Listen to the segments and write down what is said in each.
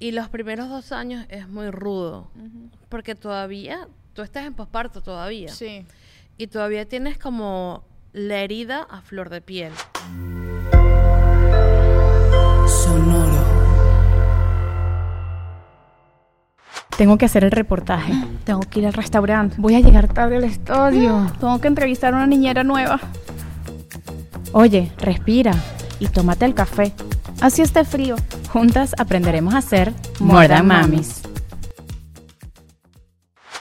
Y los primeros dos años es muy rudo. Porque todavía, tú estás en posparto todavía. Sí. Y todavía tienes como la herida a flor de piel. Sonoro. Tengo que hacer el reportaje. Tengo que ir al restaurante. Voy a llegar tarde al estudio. Tengo que entrevistar a una niñera nueva. Oye, respira y tómate el café. Así esté frío. Juntas aprenderemos a hacer More Than Mamis.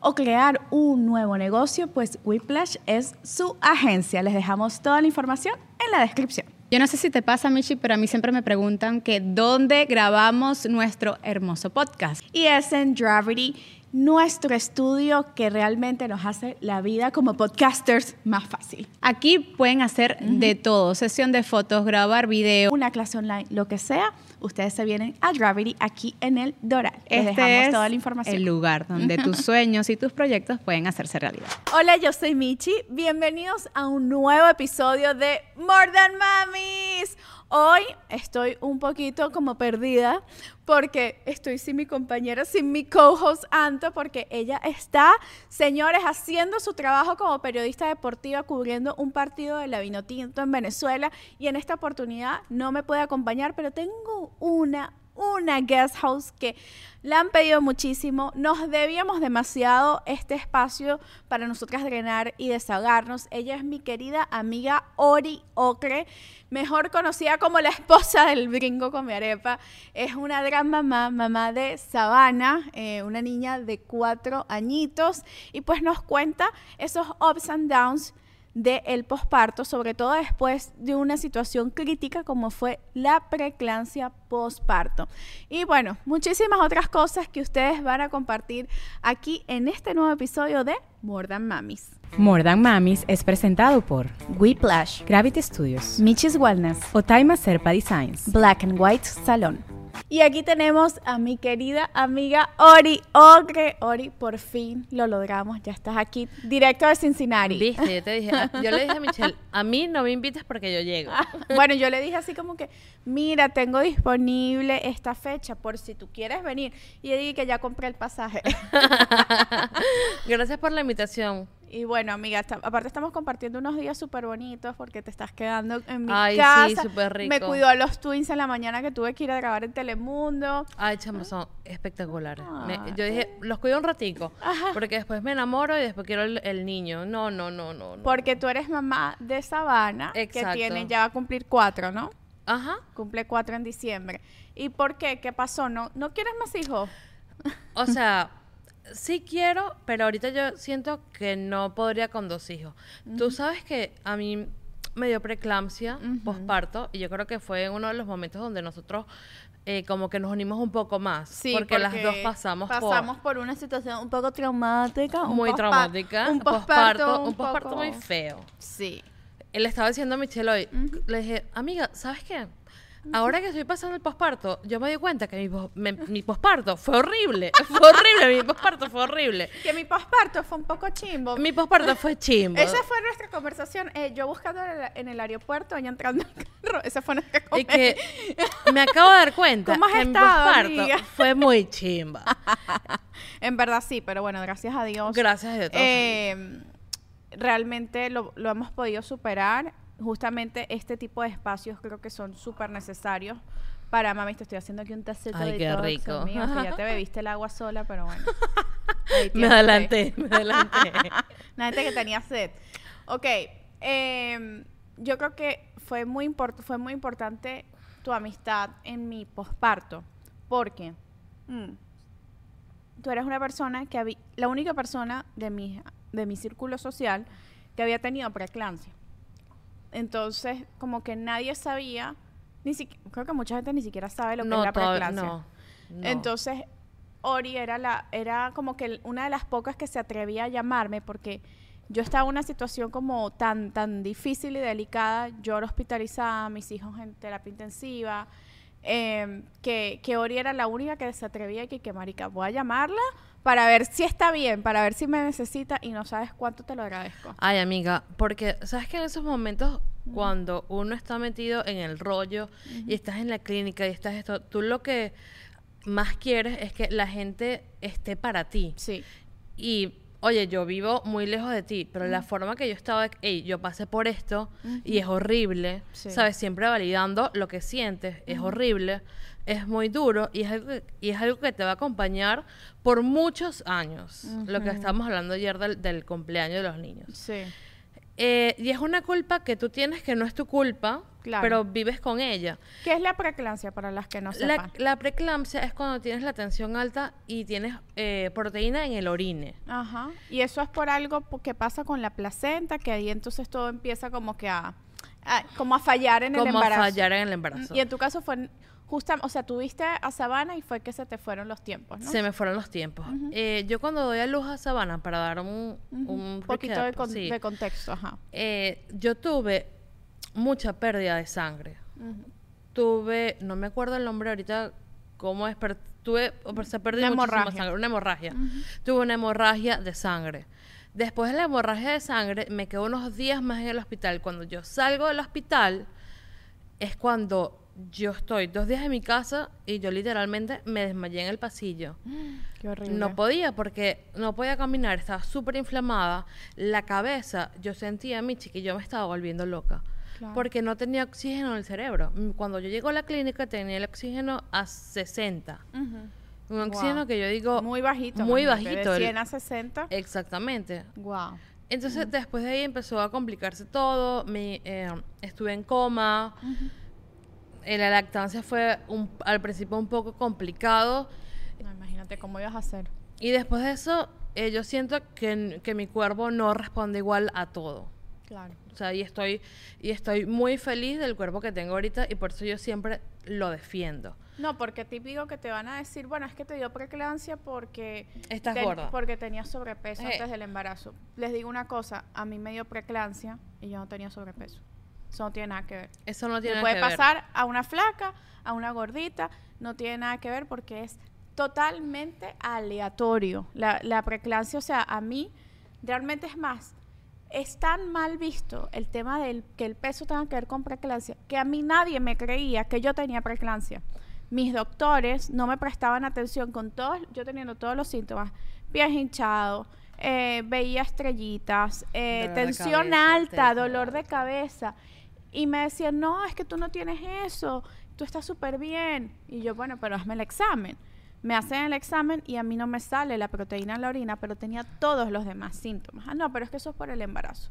o crear un nuevo negocio, pues Whiplash es su agencia. Les dejamos toda la información en la descripción. Yo no sé si te pasa, Michi, pero a mí siempre me preguntan que dónde grabamos nuestro hermoso podcast. Y es en Gravity, nuestro estudio que realmente nos hace la vida como podcasters más fácil. Aquí pueden hacer de todo, sesión de fotos, grabar video, una clase online, lo que sea. Ustedes se vienen a Gravity aquí en el Doral. Les Este dejamos es toda la información. el lugar donde tus sueños y tus proyectos pueden hacerse realidad. Hola, yo soy Michi. Bienvenidos a un nuevo episodio de More Than Mamis. Hoy estoy un poquito como perdida porque estoy sin mi compañera, sin mi co-host Anto, porque ella está, señores, haciendo su trabajo como periodista deportiva, cubriendo un partido de la Vinotinto en Venezuela. Y en esta oportunidad no me puede acompañar, pero tengo una una guest house que la han pedido muchísimo. Nos debíamos demasiado este espacio para nosotras drenar y desahogarnos. Ella es mi querida amiga Ori Ocre, mejor conocida como la esposa del brinco con mi arepa. Es una gran mamá, mamá de Sabana, eh, una niña de cuatro añitos, y pues nos cuenta esos ups and downs del posparto, sobre todo después de una situación crítica como fue la preclancia posparto. Y bueno, muchísimas otras cosas que ustedes van a compartir aquí en este nuevo episodio de More Than Mamis. More Than Mamis es presentado por Whiplash, Gravity Studios, Michis Wellness, Otaima Serpa Designs, Black and White Salón. Y aquí tenemos a mi querida amiga Ori Ogre. Ori, por fin lo logramos. Ya estás aquí, directo de Cincinnati. Viste, yo te dije, yo le dije a Michelle, a mí no me invites porque yo llego. Bueno, yo le dije así como que, mira, tengo disponible esta fecha por si tú quieres venir. Y yo dije que ya compré el pasaje. Gracias por la invitación. Y bueno, amiga, aparte estamos compartiendo unos días súper bonitos porque te estás quedando en mi Ay, sí, casa. súper rico. Me cuidó a los twins en la mañana que tuve que ir a grabar en Telemundo. Ay, chamos, son espectaculares. Me- Ay. yo dije, los cuido un ratico, porque después me enamoro y después quiero el, el niño. No, no, no, no. no. Porque tú eres mamá de Sabana, que Exacto. tiene, ya va a cumplir cuatro, ¿no? Ajá. Cumple cuatro en diciembre. ¿Y por qué? ¿Qué pasó? ¿No, ¿no quieres más hijos? O sea, sí quiero, pero ahorita yo siento que no podría con dos hijos. Tú sabes que a mí me dio preeclampsia posparto y yo creo que fue uno de los momentos donde nosotros eh, como que nos unimos un poco más. porque, las dos pasamos, pasamos por, una situación un poco traumática. un muy traumática. Un posparto, un posparto muy feo. Sí. Él estaba diciendo a Michelle hoy, le dije, amiga, ¿sabes qué? Ahora que estoy pasando el posparto, yo me di cuenta que mi, pos- me- mi posparto fue horrible. Fue horrible, mi posparto fue horrible. Que mi posparto fue un poco chimbo. Mi posparto fue chimbo. Esa fue nuestra conversación. eh, yo buscando en el, en el aeropuerto, ella entrando al carro. Esa fue nuestra Y conversación. que me acabo de dar cuenta ¿Cómo has que mi estado, posparto amiga? fue muy chimba. En verdad sí, pero bueno, gracias a Dios. Gracias a Dios. Eh, realmente lo, lo hemos podido superar. Justamente este tipo de espacios creo que son súper necesarios Para mami, te estoy haciendo aquí un tacito Ay, de qué rico. mío, que ya te bebiste el agua sola, pero bueno. Me tienes adelanté, me adelanté. La gente que tenía sed. Ok, em, yo creo que fue muy, import- fue muy importante tu amistad en mi posparto, porque mm, tú eres una persona que había, la única persona de mi, de mi círculo social que había tenido preeclampsia. Entonces, como que nadie sabía, ni siquiera, creo que mucha gente ni siquiera sabe lo que es la preeclampsia. no, no. Entonces, Ori era, la, era como que una de las pocas que se atrevía a llamarme porque yo estaba en una situación como tan, tan difícil y delicada, yo era hospitalizada, mis hijos en terapia intensiva, em, que, que Ori era la única que se atrevía y que, que marica, voy a llamarla para ver si está bien, para ver si me necesita y no sabes cuánto te lo agradezco. Ay, amiga, porque sabes que en esos momentos cuando uno está metido en el rollo y estás en la clínica y estás esto, tú lo que más quieres es que la gente esté para ti. Sí. Y, oye, yo vivo muy lejos de ti, pero la forma que yo estaba, hey, yo pasé por esto y es horrible, Sí. ¿sabes? Siempre validando lo que sientes, es horrible, es muy duro y es, algo que, y es algo que te va a acompañar por muchos años. Lo que estábamos hablando ayer del, del cumpleaños de los niños. Sí. Eh, y es una culpa que tú tienes que no es tu culpa, Claro. pero vives con ella. ¿Qué es la preeclampsia para las que no sepan? la preeclampsia es cuando tienes la tensión alta y tienes eh, proteína en el orine. Ajá. Y eso es por algo que pasa con la placenta, que ahí entonces todo empieza como que a, a- como a fallar en el Como embarazo. fallar en el embarazo. Y en tu caso fue justa, o sea, tuviste a Sabana y fue que se te fueron los tiempos, ¿no? Se me fueron los tiempos. Eh, yo cuando doy a luz a Sabana, para dar un, poquito de, recap, con- sí, de contexto, ajá. eh, yo tuve mucha pérdida de sangre. Tuve, no me acuerdo el nombre ahorita, cómo es, pero tuve, o sea, se perdió muchísima sangre, una hemorragia. Tuve una hemorragia de sangre. Después de la hemorragia de sangre, me quedo unos días más en el hospital. Cuando yo salgo del hospital, es cuando yo estoy dos días en mi casa y yo literalmente me desmayé en el pasillo. Qué horrible. No podía porque no podía caminar, estaba súper inflamada. La cabeza, yo sentía, Michi, que yo me estaba volviendo loca. Claro. Porque no tenía oxígeno en el cerebro. Mm, Cuando yo llego a la clínica tenía el oxígeno a 60. Ujú. Un oxígeno Guau. que yo digo... Muy bajito. Muy bajito. De el- 100 a 60. Exactamente. Wow. Entonces después de ahí empezó a complicarse todo. Me, eh, estuve en coma. Eh, La lactancia fue un- al principio un poco complicado. No, imagínate cómo ibas a hacer. Y después de eso, eh, yo siento que, que mi cuerpo no responde igual a todo. Claro. O sea, y estoy, y estoy muy feliz del cuerpo que tengo ahorita y por eso yo siempre lo defiendo. No, porque típico que te van a decir, bueno, es que te dio preeclampsia porque Estás ten- gorda. porque tenías sobrepeso Eh. antes del embarazo. Les digo una cosa, a mí me dio preeclampsia y yo no tenía sobrepeso. Eso no tiene nada que ver. Eso no tiene puede que ver. pasar a una flaca, a una gordita, no tiene nada que ver porque es totalmente aleatorio. La, la preeclampsia, o sea, a mí realmente es más, es tan mal visto el tema del que el peso tenga que ver con preeclampsia que a mí nadie me creía que yo tenía preeclampsia. Mis doctores no me prestaban atención con todos, yo teniendo todos los síntomas, pies hinchados, eh, veía estrellitas, eh, tensión cabeza, alta, dolor de alta. cabeza. Y me decían, no, es que tú no tienes eso, tú estás súper bien. Y yo, bueno, pero hazme el examen. Me hacen el examen y a mí no me sale la proteína en la orina, pero tenía todos los demás síntomas. Ah, no, pero es que eso es por el embarazo.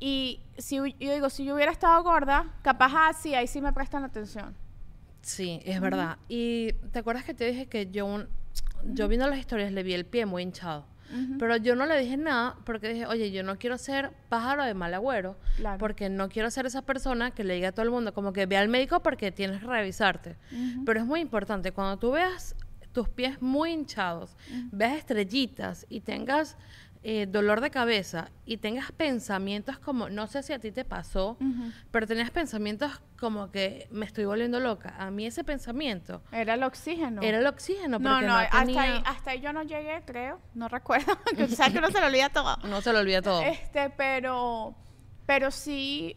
Y si yo digo, si yo hubiera estado gorda, capaz, ah, sí, ahí sí me prestan atención. Sí, es verdad. Y te acuerdas que te dije que yo, un- yo viendo las historias le vi el pie muy hinchado. Pero yo no le dije nada porque dije, oye, yo no quiero ser pájaro de mal agüero. Claro. Porque no quiero ser esa persona que le diga a todo el mundo, como que ve al médico porque tienes que revisarte. Pero es muy importante, cuando tú veas tus pies muy hinchados, veas estrellitas y tengas eh, dolor de cabeza y tengas pensamientos como, no sé si a ti te pasó, pero tenías pensamientos como que me estoy volviendo loca. A mí ese pensamiento Era el oxígeno. era el oxígeno. no, no, no, hasta, tenía- ahí, hasta ahí yo no llegué, creo. No recuerdo. que que uno se lo olvida todo. No se lo olvida todo. Este, pero, pero sí,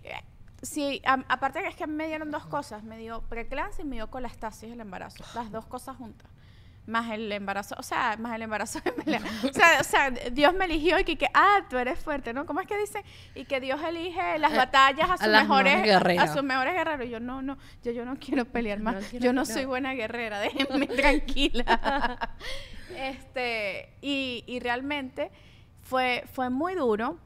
sí, a- aparte que es que me dieron dos cosas, me dio preeclampsia y me dio colastasis el embarazo, las dos cosas juntas. Más el embarazo, o sea, más el embarazo de. O sea, o sea, Dios me eligió y que, que, ah, tú eres fuerte, ¿no? ¿Cómo es que dice? Y que Dios elige las Eh, batallas a a sus las mejores a sus mejores guerreros. Yo no, no, yo, yo no quiero pelear No más. quiero yo no pelear. soy buena guerrera, déjenme tranquila. este, y, y realmente fue, fue muy duro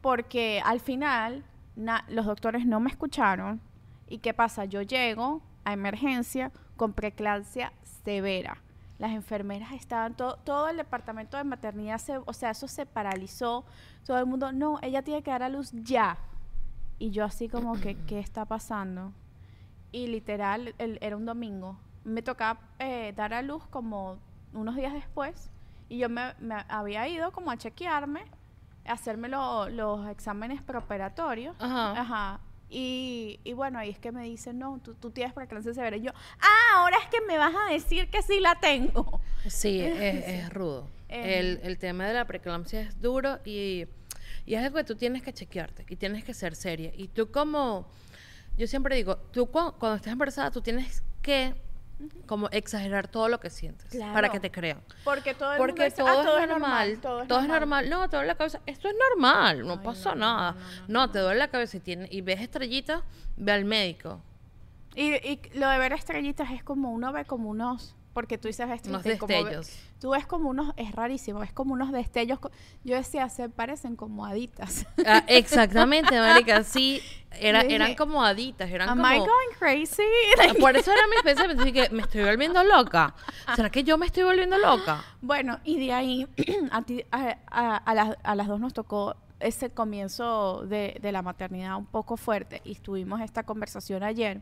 porque al final na- los doctores no me escucharon. ¿Y qué pasa? Yo llego a emergencia con preeclampsia severa. Las enfermeras estaban, todo, todo el departamento de maternidad, se, o sea, eso se paralizó. Todo el mundo, no, ella tiene que dar a luz ya. Y yo así como que, ¿qué está pasando? Y literal, el- era un domingo. Me tocaba eh, dar a luz como unos días después. Y yo me, me había ido como a chequearme, a hacerme lo- los exámenes preoperatorios. Ajá. Ajá. Y, y bueno, ahí es que me dicen, no, tú, tú tienes preeclampsia severa. Y yo, ah, ahora es que me vas a decir que sí la tengo. Sí, es, es rudo. Eh. El, el tema de la preeclampsia es duro y, y es algo que tú tienes que chequearte y tienes que ser seria. Y tú como, yo siempre digo, tú cu- cuando estás embarazada, tú tienes que como exagerar todo lo que sientes para que te crean. Porque todo el mundo Porque dice, todo, "Ah, es normal, todo, es normal. No, te duele la cabeza. Esto es normal, no Ay, pasa no, nada. no, No, no, te duele la cabeza y, tiene, y ves estrellitas, ve al médico. Y, y lo de ver estrellitas es como uno ve como unos, porque tú dices Unos estrellitas. y como destellos. tú ves como unos, es rarísimo, es como unos destellos. Yo decía, se parecen como haditas. Ah, exactamente, marica, sí. Era, Yo eran dije, como haditas, eran Am como... I going crazy? Por eso era mi pensamiento, dije que me estoy volviendo loca. ¿Será que yo me estoy volviendo loca? Bueno, y de ahí a, ti- a, a- a las, a las dos nos tocó ese comienzo de, de la maternidad un poco fuerte y tuvimos esta conversación ayer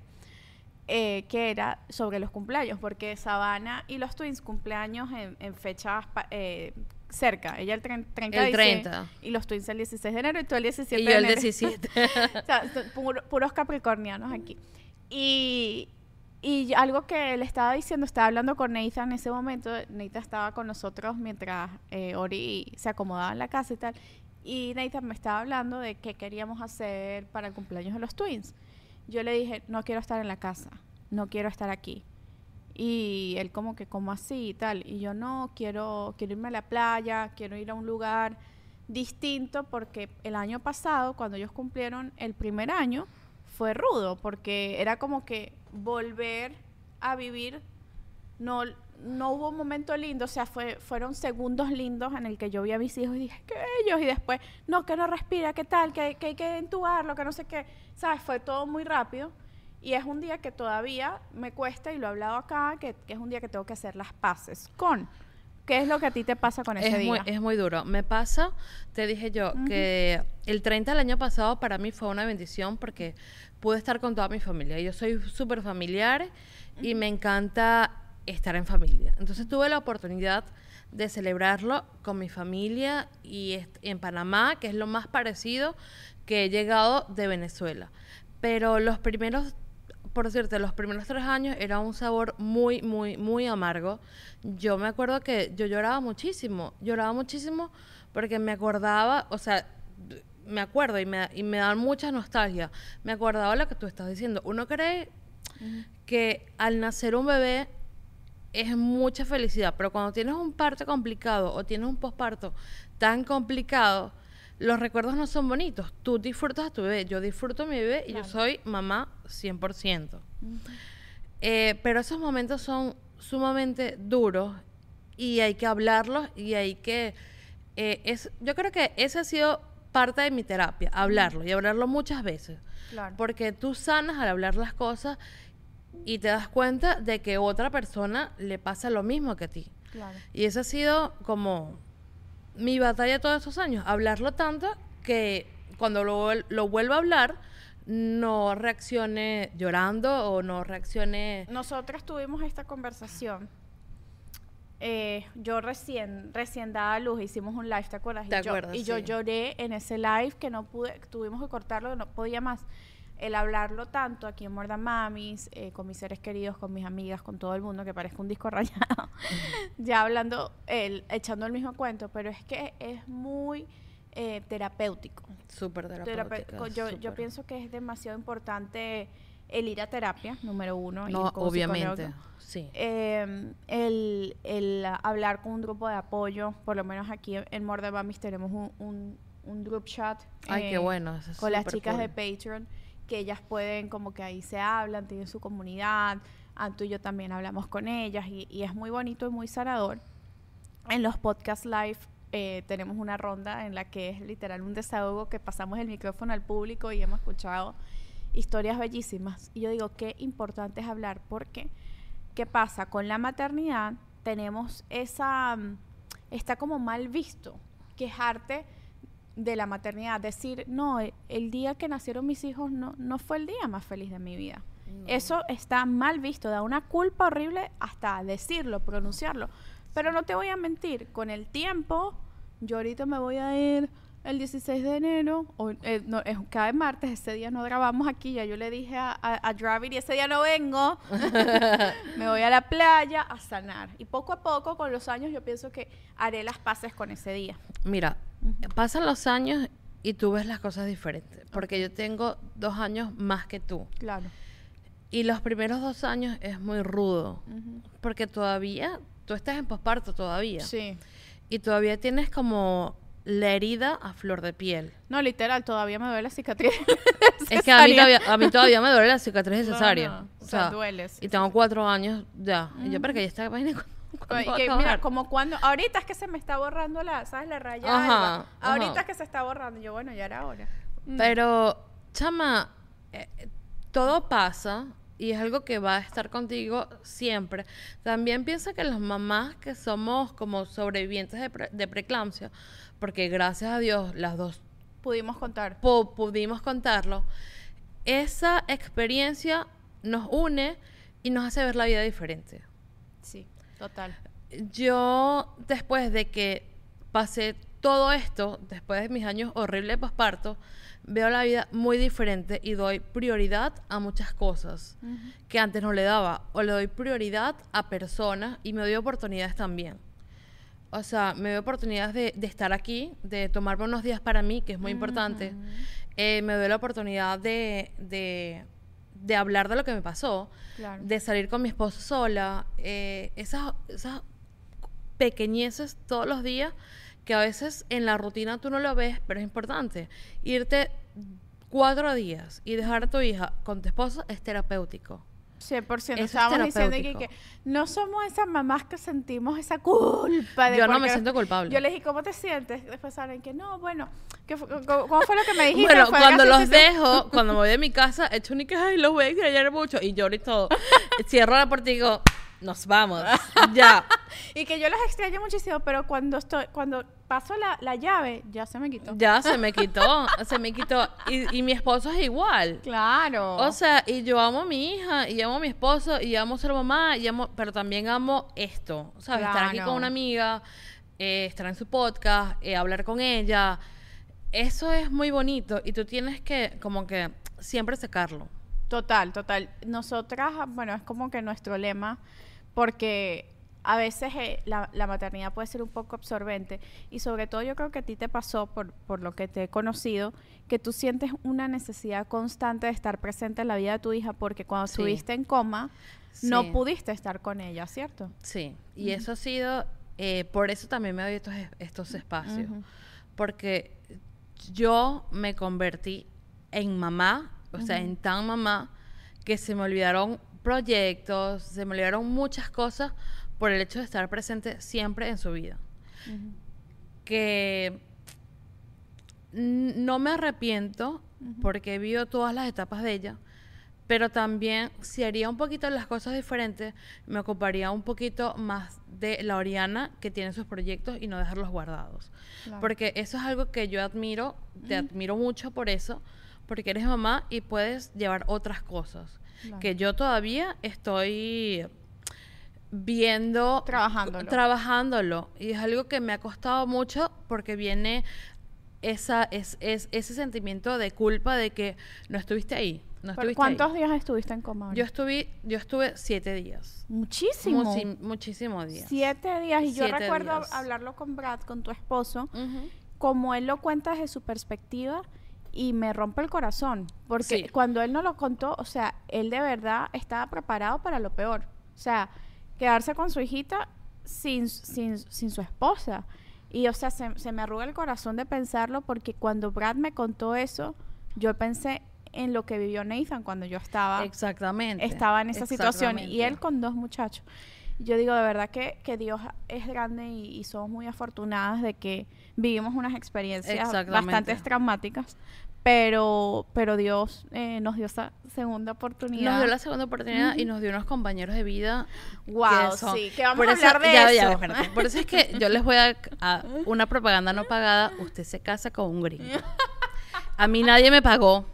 eh, que era sobre los cumpleaños, porque Sabana y los twins cumpleaños en, en fechas eh, cerca. Ella el tren- 30 de El diciembre 30. y los twins el 16 de enero y tú el 17 Y de yo el enero. 17. O sea, puro- puros capricornianos aquí. Y, y algo que le estaba diciendo, estaba hablando con Nathan en ese momento. Nathan estaba con nosotros mientras eh, Ori se acomodaba en la casa y tal. Y Nathan me estaba hablando de qué queríamos hacer para el cumpleaños de los twins. Yo le dije, no quiero estar en la casa, no quiero estar aquí. Y él como que, como así y tal. Y yo no, quiero, quiero irme a la playa, quiero ir a un lugar distinto porque el año pasado, cuando ellos cumplieron el primer año, fue rudo porque era como que volver a vivir, no, no hubo un momento lindo, o sea, fue, fueron segundos lindos en el que yo vi a mis hijos y dije, qué ellos, y después, no, que no respira, qué tal, que, que hay que entubarlo, que no sé qué, ¿sabes? Fue todo muy rápido. Y es un día que todavía me cuesta, y lo he hablado acá, que, que es un día que tengo que hacer las paces con. ¿Qué es lo que a ti te pasa con ese Es muy, día? es muy duro. Me pasa, te dije yo, que el 30 del año pasado para mí fue una bendición porque pude estar con toda mi familia. Yo soy súper familiar y me encanta estar en familia. Entonces tuve la oportunidad de celebrarlo con mi familia y en Panamá, que es lo más parecido que he llegado de Venezuela. Pero los primeros por decirte, los primeros tres años era un sabor muy, muy, muy amargo. Yo me acuerdo que yo lloraba muchísimo, lloraba muchísimo porque me acordaba, o sea, me acuerdo y me, y me da mucha nostalgia. Me acordaba lo que tú estás diciendo. Uno cree que al nacer un bebé es mucha felicidad, pero cuando tienes un parto complicado o tienes un posparto tan complicado, los recuerdos no son bonitos. Tú disfrutas a tu bebé, yo disfruto a mi bebé y yo soy mamá 100%. Eh, pero esos momentos son sumamente duros y hay que hablarlos y hay que... eh, es, yo creo que esa ha sido parte de mi terapia, hablarlo y hablarlo muchas veces. Claro. Porque tú sanas al hablar las cosas y te das cuenta de que otra persona le pasa lo mismo que a ti. Claro. Y esa ha sido como mi batalla todos estos años, hablarlo tanto que cuando lo, lo vuelvo a hablar no reaccione llorando o no reaccione... Nosotras tuvimos esta conversación. Eh, yo recién, recién dada luz, hicimos un live, ¿te acuerdas? ¿Te y yo, y yo lloré en ese live que no pude, tuvimos que cortarlo, no podía más. El hablarlo tanto aquí en Morda Mamis, eh, con mis seres queridos, con mis amigas, con todo el mundo, que parezca un disco rayado. ya hablando, el, echando el mismo cuento, pero es que es muy eh, terapéutico. Súper Terape- terapéutica. co- yo, yo pienso que es demasiado importante el ir a terapia, número uno. No, obviamente. Sí. Eh, el, el hablar con un grupo de apoyo, por lo menos aquí en More Than Mamis tenemos un, un, un group chat. Ay, qué eh, bueno, eso es Con las chicas de. Patreon, que ellas pueden, como que ahí se hablan, tienen su comunidad. Anto y yo también hablamos con ellas y, y es muy bonito y muy sanador. En los podcast live eh, tenemos una ronda en la que es literal un desahogo que pasamos el micrófono al público y hemos escuchado historias bellísimas. Y yo digo, qué importante es hablar porque, ¿qué pasa? Con la maternidad tenemos esa, mm, está como mal visto quejarte de la maternidad, decir, no, e- el día que nacieron mis hijos no, no fue el día más feliz de mi vida. Eso está mal visto, da una culpa horrible hasta decirlo, pronunciarlo. Pero no te voy a mentir, con el tiempo, yo ahorita me voy a ir el 16 de enero, o, eh, no, es cada martes, ese día no grabamos aquí, ya yo le dije a, a, a Dravid, y ese día no vengo, me voy a la playa a sanar. Y poco a poco, con los años, yo pienso que haré las paces con ese día. Mira, pasan los años y tú ves las cosas diferentes. Porque yo tengo dos años más que tú. Claro. Y los primeros dos años es muy rudo. Porque todavía, tú estás en posparto todavía. Sí. Y todavía tienes como la herida a flor de piel. No, literal, todavía me duele la cicatriz. Es que a mí, todavía, a mí todavía me duele la cicatriz de No, cesárea. no, O o sea, sea, duele, sí, Y tengo cuatro años ya. Y yo, pero que ya está mira, como cuando, ahorita es que se me está borrando la, ¿sabes? La raya Ajá, alba. ajá. Ahorita es que se está borrando. Yo, bueno, ya era hora. Mm. Pero, chama, eh, todo pasa y es algo que va a estar contigo siempre. También piensa que las mamás que somos como sobrevivientes de, pre- de preeclampsia, porque gracias a Dios las dos Pudimos contar. pu- pudimos contarlo, esa experiencia nos une y nos hace ver la vida diferente. Sí, total. Yo, después de que pasé todo esto, después de mis años horribles de posparto, veo la vida muy diferente y doy prioridad a muchas cosas que antes no le daba. O le doy prioridad a personas y me doy oportunidades también. O sea, me doy oportunidades de, de estar aquí, de tomarme unos días para mí, que es muy importante. Eh, me doy la oportunidad de, de, de hablar de lo que me pasó, Claro. de salir con mi esposo sola. eh, esas, esas pequeñeces todos los días que a veces en la rutina tú no lo ves, pero es importante. Irte cuatro días y dejar a tu hija con tu esposo es terapéutico. 100%. Eso es Estábamos diciendo que, que no somos esas mamás que sentimos esa culpa. De Yo no me siento culpable. Yo les dije, ¿cómo te sientes? Después saben que no, bueno, ¿qué fu- cómo, fue lo que me dijiste? Bueno, Fue cuando los dejo, cuando me voy de mi casa, echo y que, ay, los voy a extrañar mucho. Y lloro y todo. Cierro la puerta y digo, nos vamos. ya. Y que yo los extraño muchísimo, pero cuando estoy, cuando paso la, la llave, ya se me quitó. Ya se me quitó. Se me quitó. Y, y mi esposo es igual. Claro. O sea, y yo amo a mi hija, y amo a mi esposo, y amo ser mamá, y amo, pero también amo esto, ¿sabes? Estar aquí con una amiga, eh, estar en su podcast, eh, hablar con ella. Eso es muy bonito y tú tienes que, como que, siempre sacarlo. Total, total. Nosotras, bueno, es como que nuestro lema, porque a veces eh, la, la maternidad puede ser un poco absorbente y sobre todo yo creo que a ti te pasó, por, por lo que te he conocido, que tú sientes una necesidad constante de estar presente en la vida de tu hija porque cuando Sí. estuviste en coma no pudiste estar con ella, ¿cierto? Sí, y eso ha sido, eh, por eso también me doy estos, es- estos espacios, porque yo me convertí en mamá, o sea, en tan mamá, que se me olvidaron proyectos, se me olvidaron muchas cosas por el hecho de estar presente siempre en su vida. Que no me arrepiento porque he vivido todas las etapas de ella, pero también si haría un poquito las cosas diferentes, me ocuparía un poquito más de la Oriana que tiene sus proyectos y no dejarlos guardados. Claro. Porque eso es algo que yo admiro, te admiro mucho por eso, porque eres mamá y puedes llevar otras cosas. Claro. Que yo todavía estoy viendo Trabajándolo. trabajándolo y es algo que me ha costado mucho porque viene esa es, es ese sentimiento de culpa de que no estuviste ahí no estuviste ¿Cuántos ahí. días estuviste en coma? yo estuve yo estuve siete días Muchísimo. Muchísimos días Siete días. Y yo Siete recuerdo días. hablarlo con Brad, con tu esposo, Ujú. como él lo cuenta desde su perspectiva y me rompe el corazón, porque Sí. cuando él nos lo contó, o sea, él de verdad estaba preparado para lo peor. O sea, quedarse con su hijita sin, sin, sin su esposa. Y, o sea, se, se me arruga el corazón de pensarlo porque cuando Brad me contó eso, yo pensé en lo que vivió Nathan cuando yo estaba Exactamente. estaba en esa situación y él con dos muchachos. Yo digo de verdad que, que Dios es grande y, y somos muy afortunadas de que vivimos unas experiencias bastante traumáticas, pero, pero Dios eh, nos dio esa segunda oportunidad. Nos dio la segunda oportunidad y nos dio unos compañeros de vida. Wow, que son- sí, que vamos por a eso- hablar de ya, eso. ya. Por eso es que yo les voy a, a una propaganda no pagada. Usted se casa con un gringo. A mí nadie me pagó.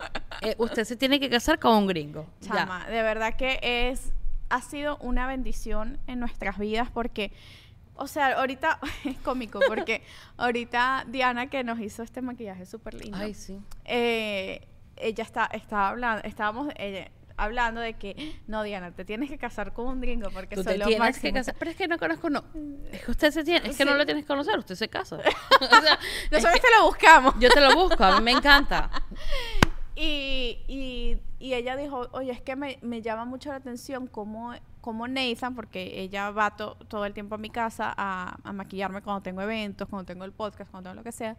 Eh, usted se tiene que casar con un gringo. Ya. Chama, de verdad que es ha sido una bendición en nuestras vidas porque o sea, ahorita es cómico porque ahorita Diana que nos hizo este maquillaje súper lindo. Ay, sí. eh, ella está, estaba hablando, estábamos eh, hablando de que no, Diana, te tienes que casar con un gringo porque Tú te los tienes que máximos". casar. Pero es que no conozco, no. Es que usted se tiene. Es que no lo tienes que conocer. Usted se casa. O sea, Nosotros que te lo buscamos. yo te lo busco. A mí me encanta. Y, y, y ella dijo, oye, es que me, me llama mucho la atención cómo, cómo Nathan, porque ella va to- todo el tiempo a mi casa a, a maquillarme cuando tengo eventos, cuando tengo el podcast, cuando tengo lo que sea.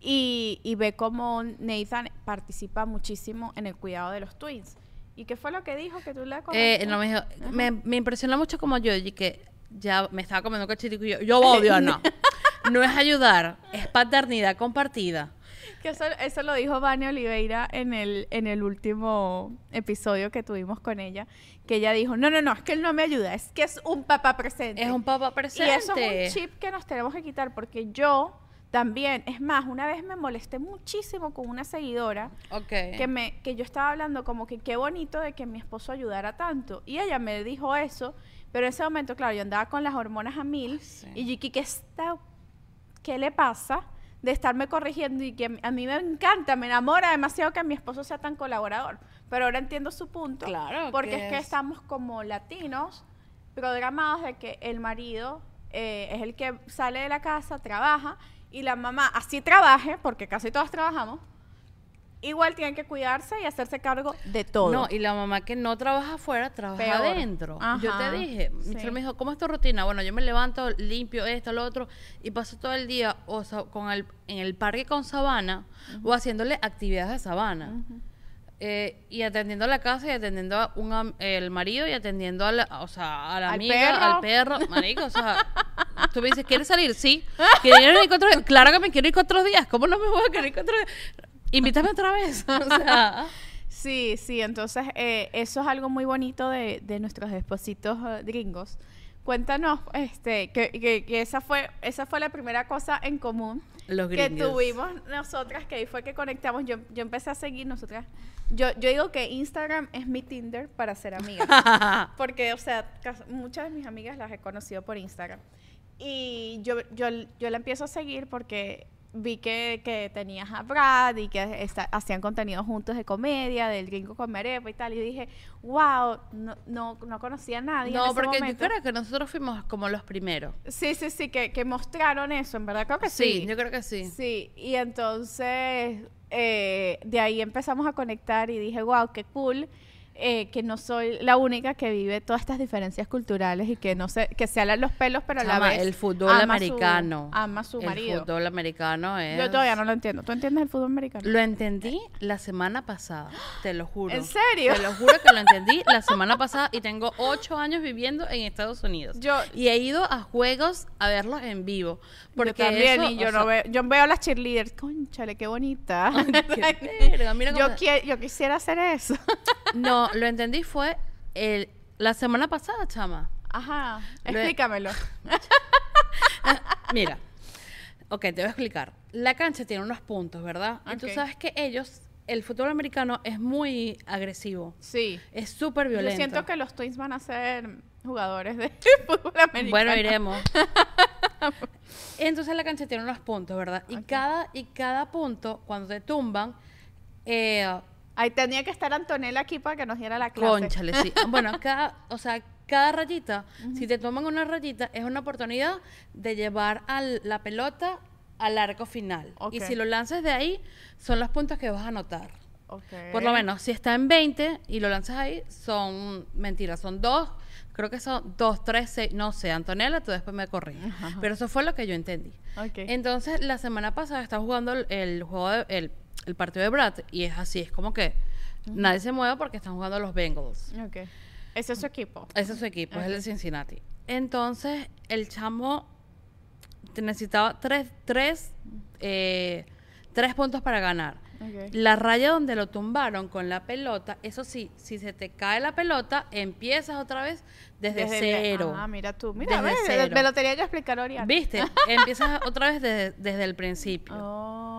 Y, y ve cómo Nathan participa muchísimo en el cuidado de los twins. ¿Y qué fue lo que dijo que tú le Eh, no, me, dijo, me, me impresionó mucho como yo, y que ya me estaba comiendo cachetico y yo, yo odio, no. No es ayudar, es paternidad compartida. Que eso, eso lo dijo Vania Oliveira en el, en el último episodio que tuvimos con ella, que ella dijo, no, no, no, es que él no me ayuda, es que es un papá presente. Es un papá Y presente. eso es un chip que nos tenemos que quitar porque yo también, es más, una vez me molesté muchísimo con una seguidora que me que yo estaba hablando como que qué bonito de que mi esposo ayudara tanto y ella me dijo eso, pero en ese momento, claro, yo andaba con las hormonas a mil sí. y yo ¿qué está qué le pasa? De estarme corrigiendo y que a mí me encanta, me enamora demasiado que mi esposo sea tan colaborador. Pero ahora entiendo su punto. Claro, Porque que es que es- estamos como latinos programados de que el marido eh, es el que sale de la casa, trabaja, y la mamá así trabaje, porque casi todos trabajamos, igual tiene que cuidarse y hacerse cargo de todo. No, y la mamá que no trabaja afuera, trabaja Peor. adentro. Yo te dije, sí. Michelle me dijo, ¿cómo es tu rutina? Bueno, yo me levanto, limpio esto, lo otro, y paso todo el día o sea, con el, en el parque con Sabana o haciéndole actividades de Sabana. Eh, y atendiendo la casa y atendiendo a un am- el marido y atendiendo a la, o sea, a la Al amiga, perro. al perro, marico, o sea, tú me dices, ¿quieres salir? Sí. ¿Quieres ir cuatro días? Claro que me quiero ir cuatro días. ¿Cómo no me voy a querer ir cuatro días? Invítame otra vez. O sea, Sí, sí, entonces eh, eso es algo muy bonito de, de nuestros espositos eh, gringos. Cuéntanos, este, que, que- que esa fue, esa fue la primera cosa en común los que tuvimos nosotras, que ahí fue que conectamos. Yo, yo empecé a seguir nosotras. Yo, yo digo que Instagram es mi Tinder para ser amigas. Porque, o sea, muchas de mis amigas las he conocido por Instagram. Y yo, yo, yo la empiezo a seguir porque vi que, que tenías a Brad y que esta- hacían contenido juntos de comedia, del gringo con arepa y tal. Y dije, wow, no, no, no conocía a nadie. en No, ese porque yo creo que nosotros fuimos como los primeros. Sí, sí, sí, que, que mostraron eso, en verdad creo que sí. Sí, yo creo que sí. Sí, y entonces eh, de ahí empezamos a conectar y dije, wow, qué cool eh, que no soy la única que vive todas estas diferencias culturales y que no sé, que se alan los pelos, pero a la Chama, vez el fútbol ama americano. Su, ama su el marido. fútbol americano es. Yo todavía no lo entiendo. ¿Tú entiendes el fútbol americano? Lo entendí la semana pasada, te lo juro. ¿En serio? Te lo juro que lo entendí la semana pasada y tengo ocho años viviendo en Estados Unidos. Yo- y he ido a juegos a verlos en vivo. Porque yo también, eso, y yo no sea, veo, yo veo a las cheerleaders, conchale, qué bonita. qué verga, mira yo, qui- yo quisiera hacer eso. No, lo entendí fue el, la semana pasada, chama. Ajá, Lo- explícamelo. Mira, ok, te voy a explicar. La cancha tiene unos puntos, ¿verdad? Y tú sabes que ellos, el fútbol americano es muy agresivo. Sí. Es súper Yo violento. siento que los Twins van a ser jugadores de fútbol americano. Bueno, iremos. Entonces la cancha tiene unos puntos, ¿verdad? Y, cada, y cada punto, cuando te tumban, eh, Ahí tenía que estar Antonella aquí para que nos diera la clase. Conchale, sí. Bueno, cada, o sea, cada rayita, si te toman una rayita, es una oportunidad de llevar a la pelota al arco final. Y si lo lanzas de ahí, son los puntos que vas a anotar. Ok. Por lo menos, si está en 20 y lo lanzas ahí, son mentiras, son dos, creo que son dos, tres, seis, no sé, Antonella, tú después me corriges. Pero eso fue lo que yo entendí. Ok. Entonces, la semana pasada estaba jugando el, el juego, de- el, el partido de Brad y es así, es como que nadie se mueve porque están jugando los Bengals. Ok. Ese es su equipo. Ese es su equipo, es el de Cincinnati. Entonces, el chamo necesitaba tres, tres, eh, tres puntos para ganar. Ok. La raya donde lo tumbaron con la pelota, eso sí, si se te cae la pelota, empiezas otra vez desde, Desde- cero. Ah, mira tú. Mira, Desde cero. me lo tenía que explicar Oriana. ¿Viste? Empiezas otra vez desde, desde el principio. Oh.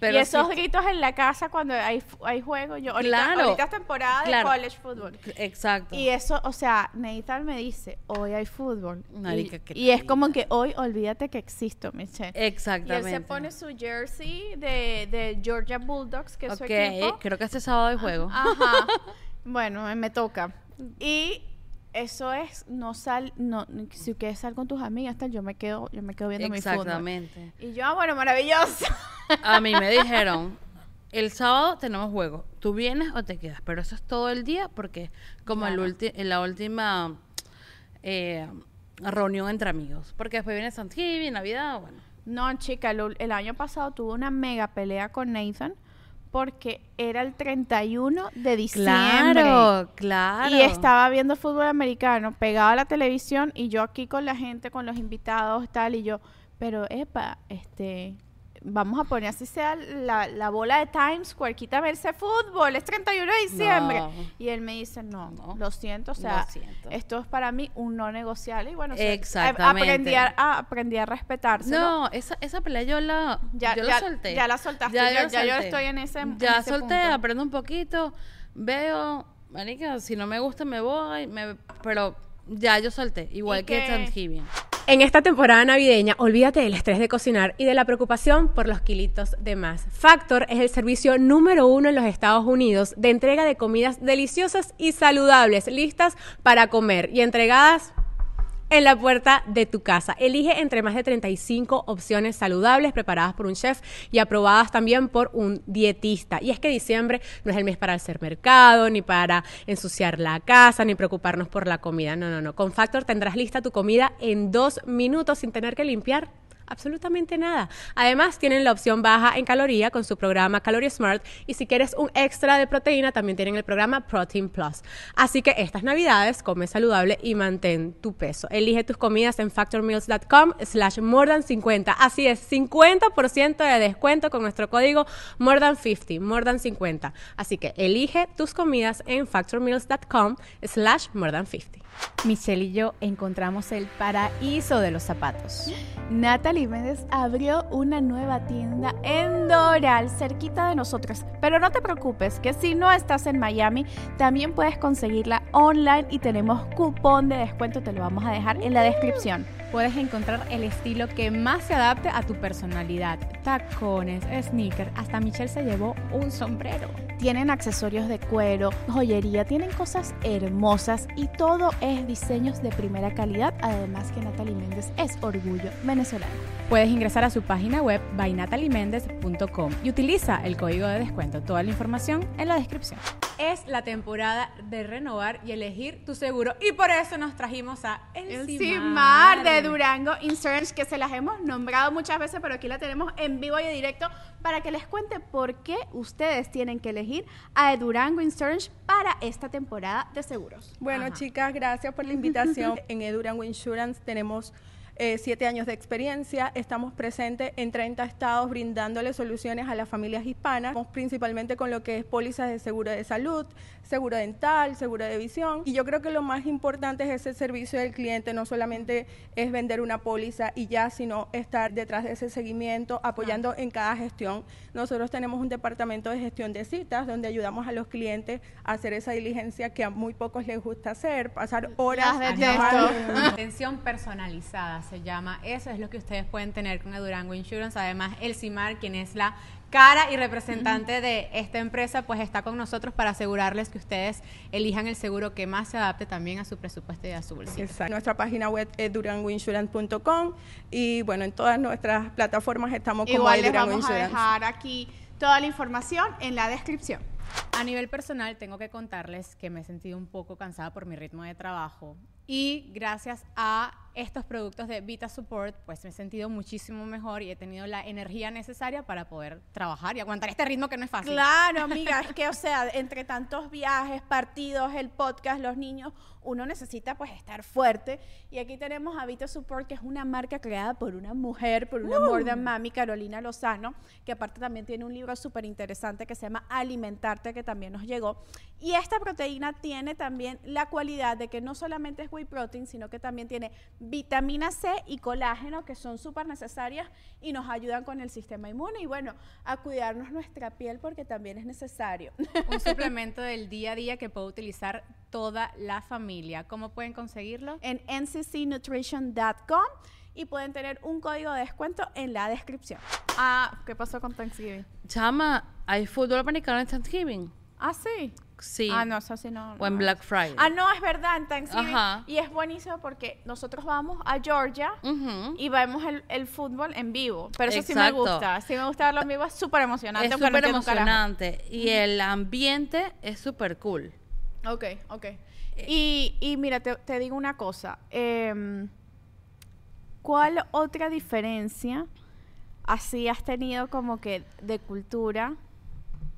Pero y esos sí- gritos en la casa cuando hay, hay juego. Yo, ahorita, Claro. ahorita es temporada Claro. de college football. Exacto. Y eso, o sea, Nathan me dice, hoy hay fútbol. Marica, y, y es como que hoy olvídate que existo, Michelle. Y Exactamente. él se pone su jersey de, de Georgia Bulldogs, que es su Ok, equipo. creo que este sábado hay juego. Ajá. bueno, me toca. Y eso es, no sal, no, si quieres sal con tus amigas, tal, yo me quedo, yo me quedo viendo mi fútbol. Exactamente. Y yo, ah, bueno, maravilloso. A mí me dijeron, el sábado tenemos juego, tú vienes o te quedas, pero eso es todo el día porque como el ulti- en la última eh, reunión entre amigos, porque después viene Thanksgiving, Navidad, bueno. No, chica, el, el año pasado tuve una mega pelea con Nathan porque era el 31 de diciembre. Claro, claro. Y estaba viendo fútbol americano pegado a la televisión y yo aquí con la gente, con los invitados, tal, y yo, pero epa, este, vamos a poner así sea la, la bola de Times Square, quítame ese fútbol, es 31 de diciembre. No. Y él me dice, no, No. lo siento, o Lo sea, siento. esto es para mí un no negociable. Y bueno, o sea, Exactamente. aprendí a, a- aprendí a respetárselo. No, esa, esa pelea yo la, Ya- yo ya- la solté. ya la soltaste, Ya, la ya yo estoy en ese- en Ya ese solté, punto. aprendo un poquito, veo, marica, si no me gusta me voy, me, pero ya yo solté, igual ¿Y que? Thanksgiving. En esta temporada navideña, olvídate del estrés de cocinar y de la preocupación por los kilitos de más. Factor es el servicio número uno en los Estados Unidos de entrega de comidas deliciosas y saludables, listas para comer y entregadas en la puerta de tu casa. Elige entre más de 35 opciones saludables preparadas por un chef y aprobadas también por un dietista. Y es que diciembre no es el mes para hacer mercado, ni para ensuciar la casa, ni preocuparnos por la comida. No, no, no. Con Factor tendrás lista tu comida en dos minutos sin tener que limpiar absolutamente nada. Además, tienen la opción baja en caloría con su programa Calorie Smart y si quieres un extra de proteína, también tienen el programa Protein Plus. Así que estas navidades come saludable y mantén tu peso. Elige tus comidas en factormeals.com slash more than 50. Así es, 50% de descuento con nuestro código more than 50, more than 50. Así que elige tus comidas en factormeals.com slash more than 50. Michelle y yo encontramos el paraíso de los zapatos. Natalie Méndez abrió una nueva tienda en Doral, cerquita de nosotros. Pero no te preocupes, que si no estás en Miami, también puedes conseguirla online y tenemos cupón de descuento, te lo vamos a dejar en la descripción. Puedes encontrar el estilo que más se adapte a tu personalidad. Tacones, sneakers, hasta Michelle se llevó un sombrero. Tienen accesorios de cuero, joyería, tienen cosas hermosas y todo es diseños de primera calidad, además que Natalie Méndez es orgullo venezolano. Puedes ingresar a su página web bynatalymendez.com y utiliza el código de descuento. Toda la información en la descripción. Es la temporada de renovar y elegir tu seguro y por eso nos trajimos a El Encimar. CIMAR de Durango Insurance, que se las hemos nombrado muchas veces, pero aquí la tenemos en vivo y en directo para que les cuente por qué ustedes tienen que elegir a Durango Insurance para esta temporada de seguros. Bueno, chicas, gracias por la invitación. en Edurango Insurance tenemos eh, siete años de experiencia. Estamos presentes en 30 estados brindándole soluciones a las familias hispanas, principalmente con lo que es pólizas de seguro de salud, seguro dental, seguro de visión. Y yo creo que lo más importante es ese servicio del cliente, no solamente es vender una póliza y ya, sino estar detrás de ese seguimiento, apoyando en cada gestión. Nosotros tenemos un departamento de gestión de citas donde ayudamos a los clientes a hacer esa diligencia que a muy pocos les gusta hacer, pasar horas Las detesto. Atención personalizada, se llama. Eso es lo que ustedes pueden tener con Durango Insurance. Además, el CIMAR, quien es la cara y representante de esta empresa, pues está con nosotros para asegurarles que ustedes elijan el seguro que más se adapte también a su presupuesto y a su bolsillo. Exacto. Nuestra página web es durangoinsurance.com y bueno, en todas nuestras plataformas estamos como Igual les Durango vamos a dejar aquí toda la información en la descripción. A nivel personal, tengo que contarles que me he sentido un poco cansada por mi ritmo de trabajo y gracias a estos productos de Vita Support, pues me he sentido muchísimo mejor y he tenido la energía necesaria para poder trabajar y aguantar este ritmo que no es fácil. Claro, amiga, es que, o sea, entre tantos viajes, partidos, el podcast, los niños, uno necesita pues estar fuerte. Y aquí tenemos a Vita Support, que es una marca creada por una mujer, por una more than mami, Carolina Lozano, que aparte también tiene un libro súper interesante que se llama Alimentarte, que también nos llegó. Y esta proteína tiene también la cualidad de que no solamente es whey protein, sino que también tiene vitamina C y colágeno, que son súper necesarias y nos ayudan con el sistema inmune. Y bueno, a cuidarnos nuestra piel porque también es necesario. Un suplemento del día a día que puede utilizar toda la familia. ¿Cómo pueden conseguirlo? en nccnutrition.com y pueden tener un código de descuento en la descripción. Ah, ¿qué pasó con Thanksgiving? Chama, ¿hay fútbol americano en Thanksgiving? Ah, sí. Sí. Ah, no, eso sí no. O en. Black Friday. Ah, no, es verdad, en Thanksgiving. Ajá. Y es buenísimo porque nosotros vamos a Georgia y vemos el, el fútbol en vivo. Pero eso sí me gusta. Sí me gusta verlo en vivo, es súper emocionante. Es súper emocionante. Y el ambiente es súper cool. Ok, ok. Y, y mira, te, te digo una cosa. em, ¿Cuál otra diferencia así has tenido como que de cultura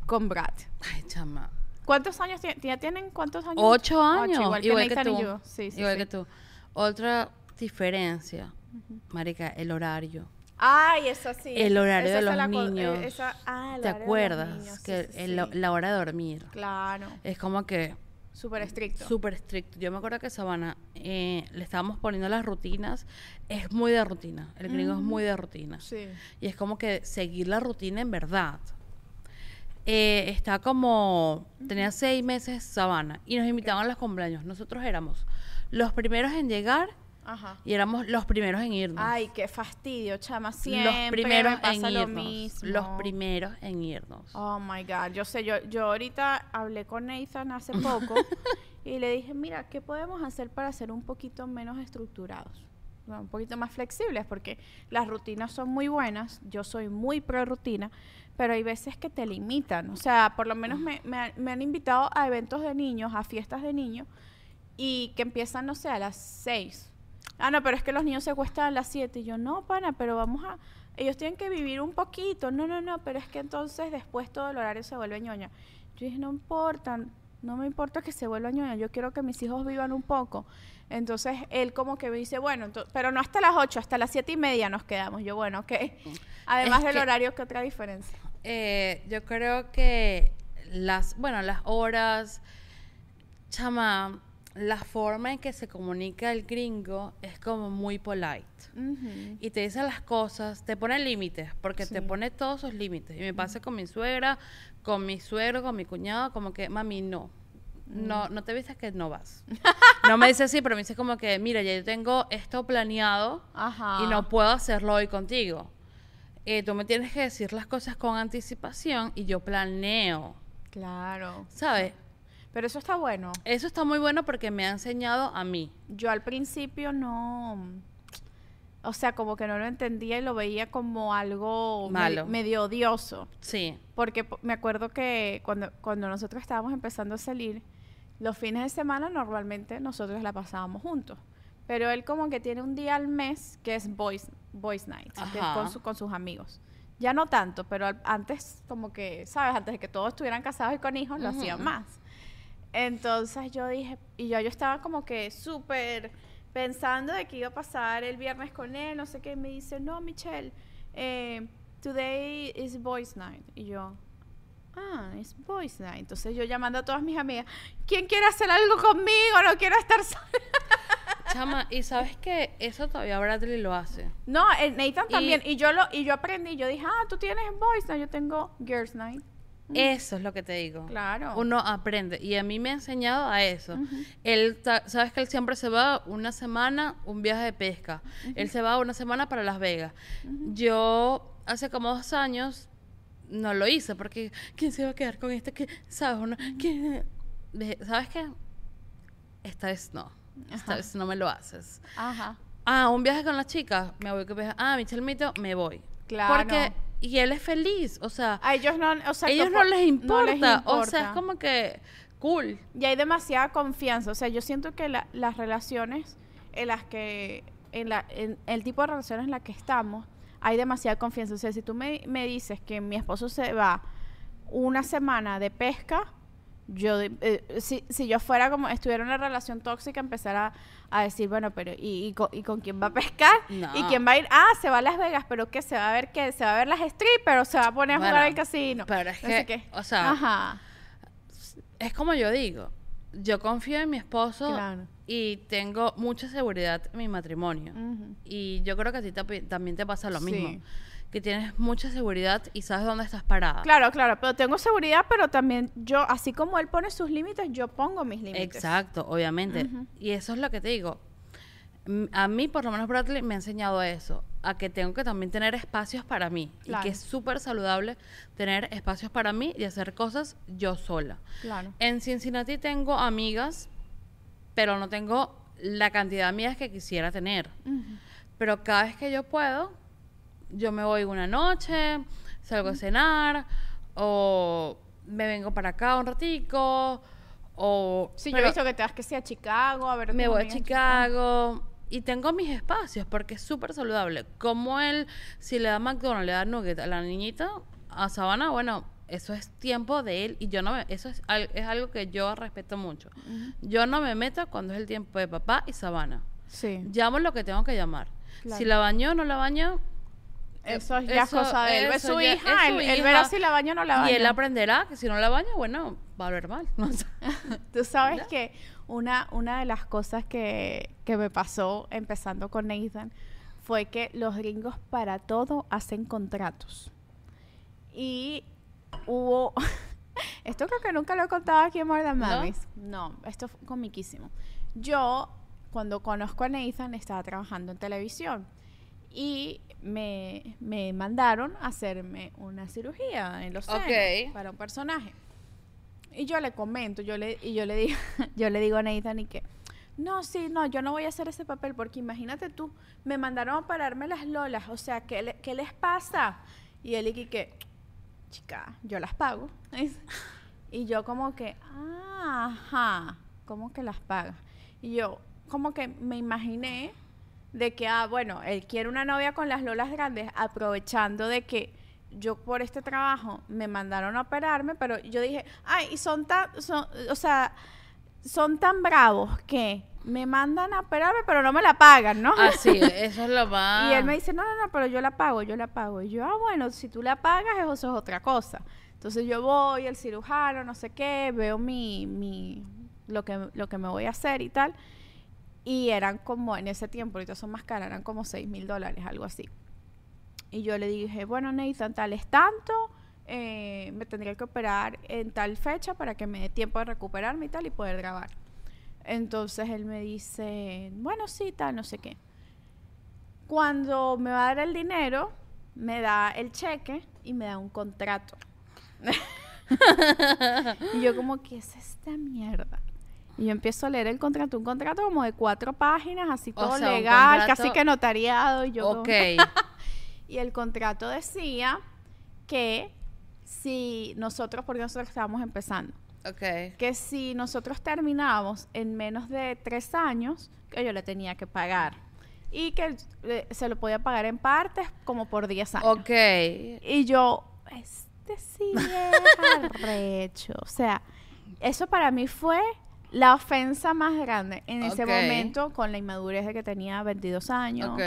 con Brad? Ay, chama. ¿Cuántos años ya tienen? ¿Cuántos años? Ocho años. igual que igual que y tú. yo. Sí, sí, igual sí. que tú. Otra diferencia, marica, el horario. Ay, eso sí. El horario de los la niños. esa- ah, ¿Te acuerdas? que el- la hora de dormir Claro, es como que súper estricto. súper estricto. Yo me acuerdo que Sabana eh, le estábamos poniendo las rutinas. Es muy de rutina. El gringo es muy de rutina. Sí. Y es como que seguir la rutina en verdad. Eh, está como, tenía seis meses Sabana y nos invitaban a los cumpleaños. Nosotros éramos los primeros en llegar Ajá. y éramos los primeros en irnos. Ay, qué fastidio, chama. Siempre los primeros me pasa en lo irnos. mismo. Los primeros en irnos. Oh my God, yo sé, yo, yo ahorita hablé con Nathan hace poco y le dije, mira, ¿qué podemos hacer para ser un poquito menos estructurados? Un poquito más flexibles, porque las rutinas son muy buenas, yo soy muy pro rutina, pero hay veces que te limitan. O sea, por lo menos me, me me han invitado a eventos de niños, a fiestas de niños, y que empiezan, no sé, a las 6. Ah, no, pero es que los niños se acuestan a las 7. Y yo, no, pana, pero vamos a... Ellos tienen que vivir un poquito. No, no, no, pero es que entonces después todo el horario se vuelve ñoña. Yo dije, no importa, no me importa que se vuelva ñoña. Yo quiero que mis hijos vivan un poco. Entonces él como que me dice, bueno, ento- pero no hasta las 8, hasta las 7 y media nos quedamos. Yo, bueno, ok. Además Es del que- horario, ¿qué otra diferencia? Eh, yo creo que las, bueno, las horas, chama, la forma en que se comunica el gringo es como muy polite. Y te dice las cosas, te pone límites, porque te pone todos sus límites. Y me pasa con mi suegra, con mi suegro, con mi cuñado, como que, mami, no. No, no te vistas que no vas. No me dice así, pero me dice como que, mira, ya yo tengo esto planeado Ajá. y no puedo hacerlo hoy contigo. Eh, tú me tienes que decir las cosas con anticipación y yo planeo, Claro. ¿sabes? Pero eso está bueno. Eso está muy bueno porque me ha enseñado a mí. yo al principio no, o sea, como que no lo entendía y lo veía como algo me- Malo. medio odioso. Sí. Porque po- me acuerdo que cuando, cuando nosotros estábamos empezando a salir, los fines de semana normalmente nosotros la pasábamos juntos. Pero él como que tiene un día al mes que es Boys, boys Night, que es Ajá. con, su- con sus amigos. Ya no tanto, pero al- antes como que, ¿sabes? Antes de que todos estuvieran casados y con hijos, lo hacían más. Entonces yo dije, y yo, yo estaba como que súper pensando de que iba a pasar el viernes con él, no sé qué, y me dice, no, Michelle, eh, today is boys night. Y yo, ah, es boys night. Entonces yo llamando a todas mis amigas, ¿quién quiere hacer algo conmigo? No quiero estar sola. Chama, y sabes que eso todavía Bradley lo hace. No, el Nathan Y- también. Y yo lo y yo aprendí, yo dije, ah, tú tienes boys night, yo tengo girls night. Eso es lo que te digo. Claro. Uno aprende. Y a mí me ha enseñado a eso. Él, ta- sabes que él siempre se va una semana, un viaje de pesca. Él se va una semana para Las Vegas. Yo, hace como dos años, no lo hice porque ¿quién se va a quedar con este? ¿Qué? ¿Sabes? Uno, ¿qué? Dije, ¿Sabes qué? Esta vez no. Esta vez no me lo haces. Ajá. Ah, un viaje con las chicas, me voy. que Ah, Michelle Mito, me voy. Claro. Porque, y él es feliz, o sea, A ellos no, o sea, ellos no les, importa, O sea, es como que cool. Y hay demasiada confianza. O sea, yo siento que la- las relaciones en las que, en, la, en el tipo de relaciones en las que estamos, hay demasiada confianza. O sea, si tú me, me dices que mi esposo se va una semana de pesca, yo, de- eh, si, si yo fuera como, estuviera en una relación tóxica, empezara a decir, bueno, pero ¿y, y, con, y con quién va a pescar? No. ¿Y quién va a ir? Ah, se va a Las Vegas, pero ¿qué? ¿Se va a ver qué? ¿Se va a ver las strippers o se va a poner a jugar al casino? pero es No que, o sea, Ajá. Es como yo digo, yo confío en mi esposo Claro. y tengo mucha seguridad en mi matrimonio. Y yo creo que a ti también te pasa lo Sí. mismo. Que tienes mucha seguridad y sabes dónde estás parada. Claro, claro, pero tengo seguridad, pero también yo, así como él pone sus límites, yo pongo mis límites. Exacto, obviamente. Y eso es lo que te digo. A mí, por lo menos Bradley, me ha enseñado eso, a que tengo que también tener espacios para mí. Claro. Y que es súper saludable tener espacios para mí y hacer cosas yo sola. Claro. En Cincinnati tengo amigas, pero no tengo la cantidad de amigas que quisiera tener. Pero cada vez que yo puedo, yo me voy una noche, salgo a cenar, o me vengo para acá un ratico, o... Sí, yo he visto que te vas que sea a Chicago, a ver me voy a. Chicago y tengo mis espacios porque es súper saludable. Como él, si le da McDonald's, le da nugget a la niñita, a Sabana, bueno, eso es tiempo de él y yo no me, eso es, es algo que yo respeto mucho. Yo no me meto cuando es el tiempo de papá y Sabana. Sí. Llamo lo que tengo que llamar. Claro. Si la bañó o no la bañó, Eso es ya eso- cosa de él. Es su ya- hija, es su él, verá si la baña o no la baña. y él aprenderá que si no la baña, bueno, va a ver mal. No sé. Tú sabes que una, una de las cosas que, que me pasó empezando con Nathan fue que los gringos para todo hacen contratos. Y hubo... esto creo que nunca lo he contado aquí en More Than ¿No? Mamis. No, esto fue comiquísimo. Yo, cuando conozco a Nathan, estaba trabajando en televisión. Y me, me mandaron a hacerme una cirugía en los senos para un personaje. Y yo le comento, yo le, y yo le digo, yo le digo a Nathan y que, no, sí, no, yo no voy a hacer ese papel porque imagínate tú, me mandaron a pararme las lolas, o sea, ¿qué, le- qué les pasa? Y él y que, chica, yo las pago. y yo como que, "Ah, ajá, ¿cómo que las pagas? Y yo como que me imaginé de que, ah, bueno, él quiere una novia con las lolas grandes, aprovechando de que yo por este trabajo me mandaron a operarme, pero yo dije, ay, y son tan, son, o sea, son tan bravos que me mandan a operarme, pero no me la pagan, ¿no? Así, eso es lo más... Y él me dice, no, no, no, pero yo la pago, yo la pago. Y yo, ah, bueno, si tú la pagas, eso es otra cosa. Entonces yo voy, el cirujano, no sé qué, veo mi, mi, lo que, lo que me voy a hacer y tal. Y eran como, en ese tiempo, ahorita son más caras, eran como 6 mil dólares, algo así. Y yo le dije, bueno, Nathan, tal es tanto, eh, me tendría que operar en tal fecha para que me dé tiempo de recuperarme y tal y poder grabar. Entonces él me dice, bueno, sí, tal, no sé qué. Cuando me va a dar el dinero, me da el cheque y me da un contrato. y yo como, ¿qué es esta mierda? Y yo empiezo a leer el contrato, un contrato como de cuatro páginas, así O todo sea, un legal, contrato- casi que notariado. Y yo como- Ok. y el contrato decía que si nosotros, porque nosotros estábamos empezando, ok. que si nosotros terminábamos en menos de tres años, que yo le tenía que pagar. Y que eh, se lo podía pagar en partes como por 10 años. Ok. Y yo, este sí es arrecho. O sea, eso para mí fue la ofensa más grande en ese momento con la inmadurez de que tenía 22 años Ok.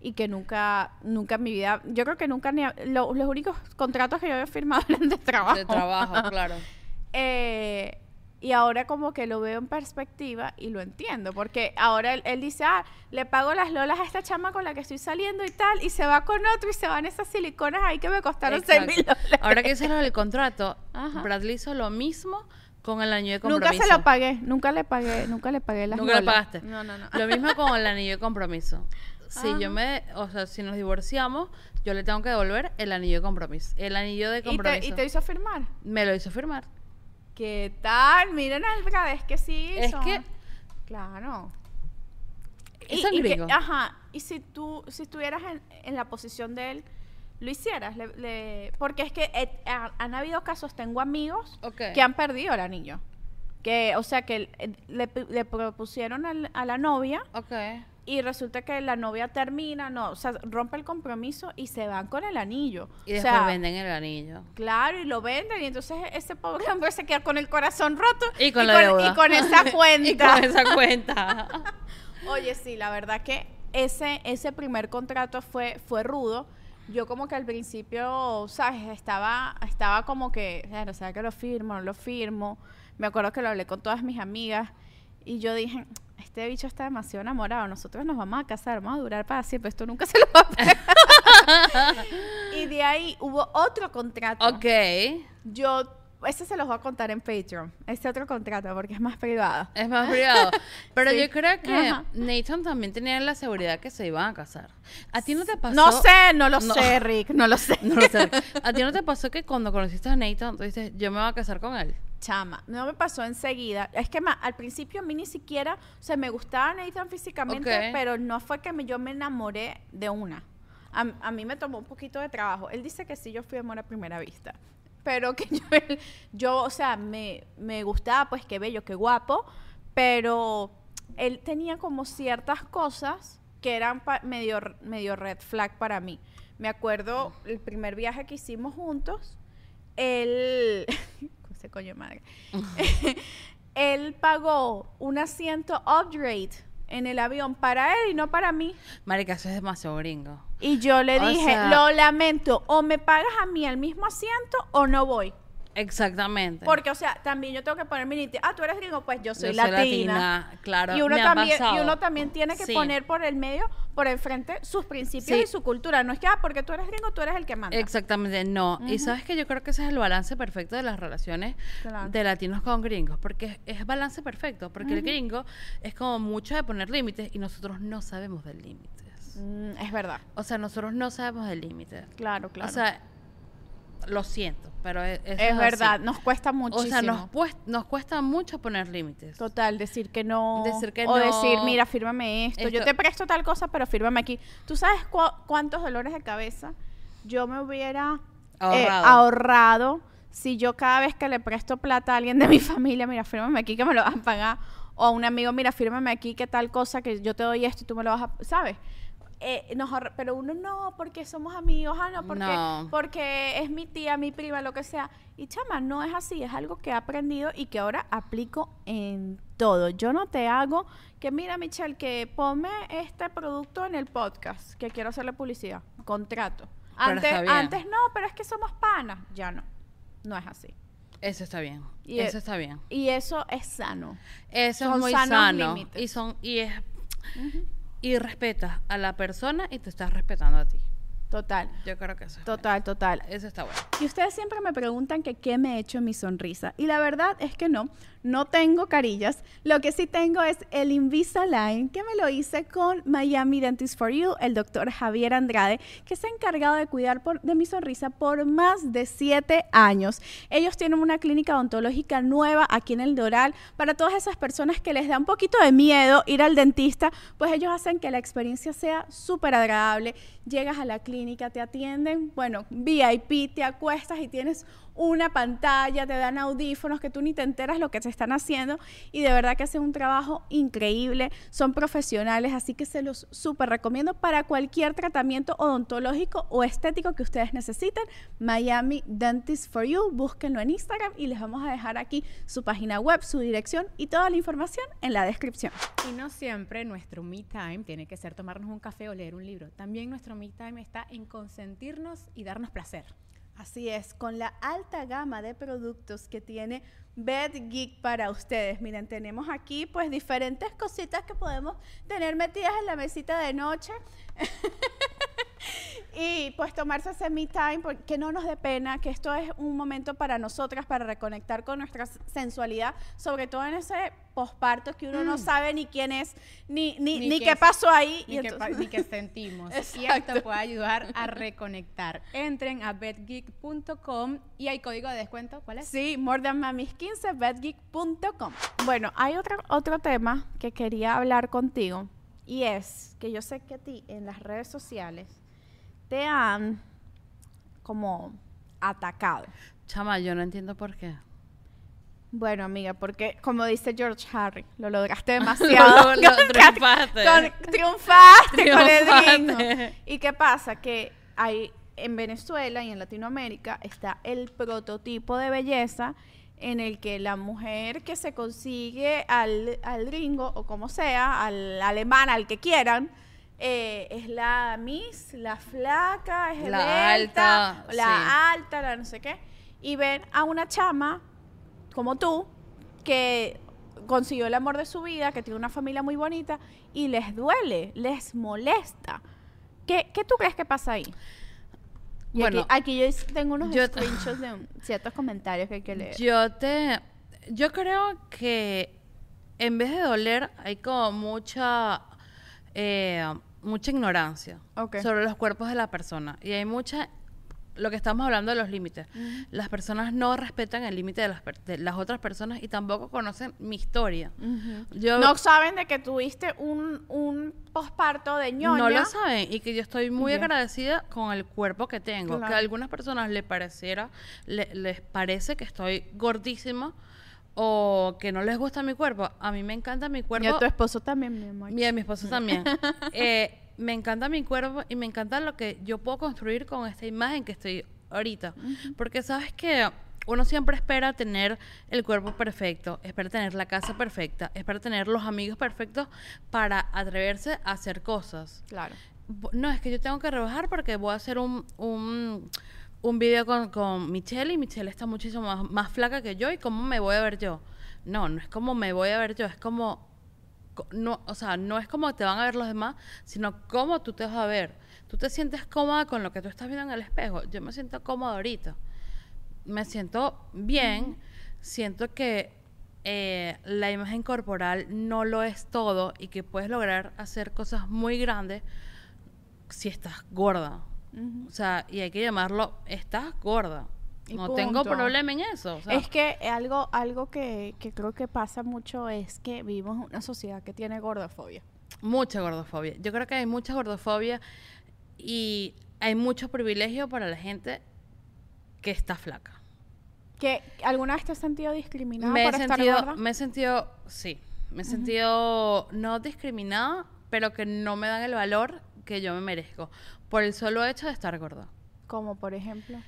Y que nunca, nunca en mi vida, yo creo que nunca ni, lo- los únicos contratos que yo había firmado eran de trabajo. De trabajo, claro. Eh, Y ahora como que lo veo en perspectiva y lo entiendo, porque ahora él, él dice, ah, le pago las lolas a esta chama con la que estoy saliendo y tal, y se va con otro y se van esas siliconas ahí que me costaron 6 mil dólares. Ahora que hice lo del contrato, Ajá. Bradley hizo lo mismo con el anillo de Nunca compromiso. se lo pagué, nunca le pagué, nunca le pagué las Nunca lo lolas. pagaste. No, no, no. Lo mismo con el anillo de compromiso. Si Ajá. yo me, o sea, si nos divorciamos, yo le tengo que devolver el anillo de compromiso. El anillo de ¿Y te, compromiso. y te hizo firmar? Me lo hizo firmar. ¿Qué tal? Miren al es que sí Es hizo. que- Claro. Que- gringo. ajá. Y si tú, si estuvieras en, en la posición de él, lo hicieras. Le- le- porque es que eh, ha- han habido casos, tengo amigos que han perdido el anillo. Que, o sea, que eh, le, le propusieron al- a la novia Ok. Y resulta que la novia termina, no, o sea, rompe el compromiso y se van con el anillo. Y o después sea, venden el anillo. Claro, y lo venden y entonces ese pobre hombre se queda con el corazón roto Y con la deuda. y con esa cuenta. y con esa cuenta. Oye, sí, la verdad que ese, ese primer contrato fue, fue rudo. Yo como que al principio, ¿sabes? Estaba, estaba como que, claro, ¿sabes que lo firmo? No lo firmo. Me acuerdo que lo hablé con todas mis amigas y yo dije, este bicho está demasiado enamorado, nosotros nos vamos a casar, vamos a durar para siempre, esto nunca se lo va a pegar. y de ahí hubo otro contrato. ok. Yo, ese se los voy a contar en Patreon, este otro contrato, porque es más privado. Es más privado. Pero Sí. yo creo que Ajá. Nathan también tenía la seguridad que se iban a casar. ¿A ti no te pasó? No sé, no lo No. sé, Rick, no lo sé. No lo sé. ¿A ti no te pasó que cuando conociste a Nathan, tú dices, yo me voy a casar con él? Chama, no me pasó enseguida. Es que ma- al principio a mí ni siquiera, o sea, me gustaba Nathan físicamente, pero no fue que me- yo me enamoré de una. A, a mí me tomó un poquito de trabajo. Él dice que sí, yo fui amor a primera vista. Pero que yo, él- yo o sea, me, me gustaba, pues qué bello, qué guapo, pero él tenía como ciertas cosas que eran pa- medio, medio red flag para mí. Me acuerdo el primer viaje que hicimos juntos, él... ese coño de madre. él pagó un asiento upgrade en el avión para él y no para mí. Marica, eso es demasiado gringo. Y yo le O dije, sea- lo lamento, o me pagas a mí el mismo asiento o no voy. Exactamente. Porque, o sea, también yo tengo que poner mi límite. Ah, tú eres gringo, pues yo soy, Yo soy latina. latina, claro, Y uno, me ha también, y uno también tiene que Sí. poner por el medio, por el frente, sus principios Sí. y su cultura. No es que, ah, porque tú eres gringo, tú eres el que manda. Exactamente, no. Y sabes que yo creo que ese es el balance perfecto de las relaciones Claro. de latinos con gringos, porque es, es balance perfecto, porque el gringo es como mucho de poner límites y nosotros no sabemos de límites. Mm, es verdad. O sea, nosotros no sabemos de límites. Claro, claro. O sea, lo siento, pero es, eso es así. verdad, nos cuesta muchísimo. O sea, nos, pues- nos cuesta mucho poner límites. Total, decir que no. Decir que o no. decir, mira, fírmame esto. Yo te presto tal cosa, pero fírmame aquí. ¿Tú sabes cu- cuántos dolores de cabeza yo me hubiera eh, Ahorrado. si yo cada vez que le presto plata a alguien de mi familia, mira, fírmame aquí que me lo vas a pagar? O a un amigo, mira, fírmame aquí que tal cosa que yo te doy esto y tú me lo vas a. ¿Sabes? Eh, nos pero uno no, porque somos amigos, ah, no, porque, No. porque es mi tía, mi prima, lo que sea. Y chama, no es así, es algo que he aprendido y que ahora aplico en todo. Yo no te hago que, mira, Michelle, que ponme este producto en el podcast, que quiero hacerle publicidad, contrato. Antes, antes no, pero es que somos panas. Ya no, no es así. Eso está bien. Y eso e- está bien. Y eso es sano. Eso Son es muy sano. Y son, y es, y respetas a la persona y te estás respetando a ti. Total, Yo creo que eso es total, total. Eso está bueno. Y ustedes siempre me preguntan que qué me he hecho en mi sonrisa. Y la verdad es que no, no tengo carillas. Lo que sí tengo es el Invisalign, que me lo hice con Miami Dentist for You, el doctor Javier Andrade, que se ha encargado de cuidar por- de mi sonrisa por más de siete años. Ellos tienen una clínica odontológica nueva aquí en el Doral. Para todas esas personas que les da un poquito de miedo ir al dentista, pues ellos hacen que la experiencia sea súper agradable. Llegas a la clínica, te atienden, bueno, VIP, te acuestas y tienes una pantalla, te dan audífonos que tú ni te enteras lo que se están haciendo y de verdad que hacen un trabajo increíble, son profesionales, así que se los súper recomiendo para cualquier tratamiento odontológico o estético que ustedes necesiten. Miami Dentist for You, búsquenlo en Instagram y les vamos a dejar aquí su página web, su dirección y toda la información en la descripción. Y no siempre nuestro me time tiene que ser tomarnos un café o leer un libro. También nuestro me time está en consentirnos y darnos placer. Así es, con la alta gama de productos que tiene Bed Geek para ustedes. Miren, tenemos aquí pues diferentes cositas que podemos tener metidas en la mesita de noche. y pues tomarse ese me time, que no nos dé pena, que esto es un momento para nosotras, para reconectar con nuestra sensualidad, sobre todo en ese posparto que uno no sabe ni quién es, ni, ni, ni, qué, pasó ahí. Ni, y qué, sentimos. y esto puede ayudar a reconectar. Entren a bedgeek.com y hay código de descuento, ¿cuál es? Sí, more than mamis 15, bedgeek.com. Bueno, hay otro, otro tema que quería hablar contigo y es que yo sé que a ti en las redes sociales te han como atacado. Chama, yo no entiendo por qué. Bueno, amiga, porque como dice George Harry, lo lograste demasiado. lo, triunfaste. triunfaste con el ¿Y qué pasa? Que hay en Venezuela y en Latinoamérica está el prototipo de belleza en el que la mujer que se consigue al, al gringo o como sea, al alemán, al que quieran, eh, es la Miss, la flaca, es la alta, la alta, la no sé qué. Y ven a una chama como tú que consiguió el amor de su vida, que tiene una familia muy bonita y les duele, les molesta. ¿Qué, qué tú crees que pasa ahí? bueno, aquí, yo tengo unos screenshots de ciertos comentarios que hay que leer. Yo te, yo creo que en vez de doler hay como mucha eh, mucha ignorancia sobre los cuerpos de la persona. Y hay mucha lo que estamos hablando de los límites. Las personas no respetan el límite de las, de las, otras personas y tampoco conocen mi historia. no saben de que tuviste un, un posparto de ñoña. No lo saben y que yo estoy muy agradecida con el cuerpo que tengo. Que a algunas personas le pareciera, les parece que estoy gordísima o que no les gusta mi cuerpo. A mí me encanta mi cuerpo. Y a tu esposo también, mi amor. Y a mi esposo también. eh, me encanta mi cuerpo y me encanta lo que yo puedo construir con esta imagen que estoy ahorita. Porque sabes que uno siempre espera tener el cuerpo perfecto, espera tener la casa perfecta, espera tener los amigos perfectos para atreverse a hacer cosas. Claro. No, es que yo tengo que rebajar porque voy a hacer un, un un video con, con, Michelle y Michelle está muchísimo más, más, flaca que yo y cómo me voy a ver yo. No, no es como me voy a ver yo, es como, no, o sea, no es como te van a ver los demás, sino cómo tú te vas a ver. Tú te sientes cómoda con lo que tú estás viendo en el espejo. Yo me siento cómoda ahorita. Me siento bien, siento que eh, la imagen corporal no lo es todo y que puedes lograr hacer cosas muy grandes si estás gorda o sea, y hay que llamarlo, estás gorda. no tengo problema en eso. es que algo, algo que, creo que pasa mucho es que vivimos en una sociedad que tiene gordofobia. Mucha gordofobia. Yo creo que hay mucha gordofobia y hay mucho privilegio para la gente que está flaca. ¿Que alguna vez te has sentido discriminada me por he sentido, estar gorda? Me he sentido, sí, me he sentido no discriminada, pero que no me dan el valor que yo me merezco por el solo hecho de estar gorda. Como por ejemplo.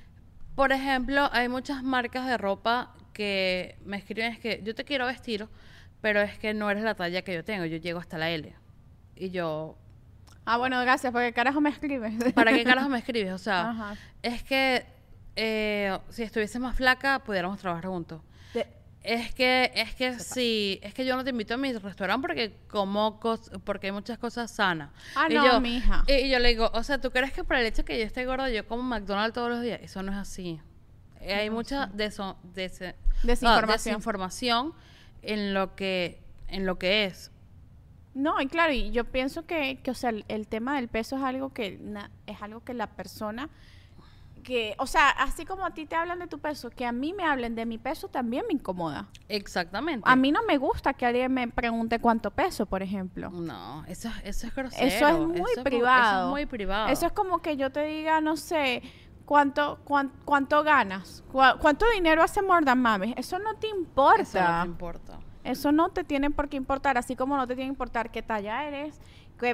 Por ejemplo, hay muchas marcas de ropa que me escriben es que yo te quiero vestir, pero es que no eres la talla que yo tengo, yo llego hasta la L. Y yo... Ah, bueno, gracias, ¿para qué carajo me escribes? ¿Para qué carajo me escribes? O sea, es que eh, si estuviese más flaca, pudiéramos trabajar juntos. Es que, es que sí, es que yo no te invito a mi restaurante porque como porque hay muchas cosas sanas. Ah, y no, yo, mija. Y, yo le digo, o sea, ¿tú crees que por el hecho que yo esté gorda yo como McDonald's todos los días? Eso no es así. Eh, hay mucha desinformación. en lo que en lo que es. No, y claro, y yo pienso que, que o sea, el, el tema del peso es algo que es algo que la persona que, o sea, así como a ti te hablan de tu peso, que a mí me hablen de mi peso también me incomoda. Exactamente. A mí no me gusta que alguien me pregunte cuánto peso, por ejemplo. No, eso, eso es grosero. Eso es muy privado. eso es muy privado. Eso es como que yo te diga, no sé, cuánto, cuánto, ganas, cuánto dinero hace Mordan Mami. Eso no te importa. Eso no te importa. Eso no te tiene por qué importar, así como no te tiene que importar qué talla eres,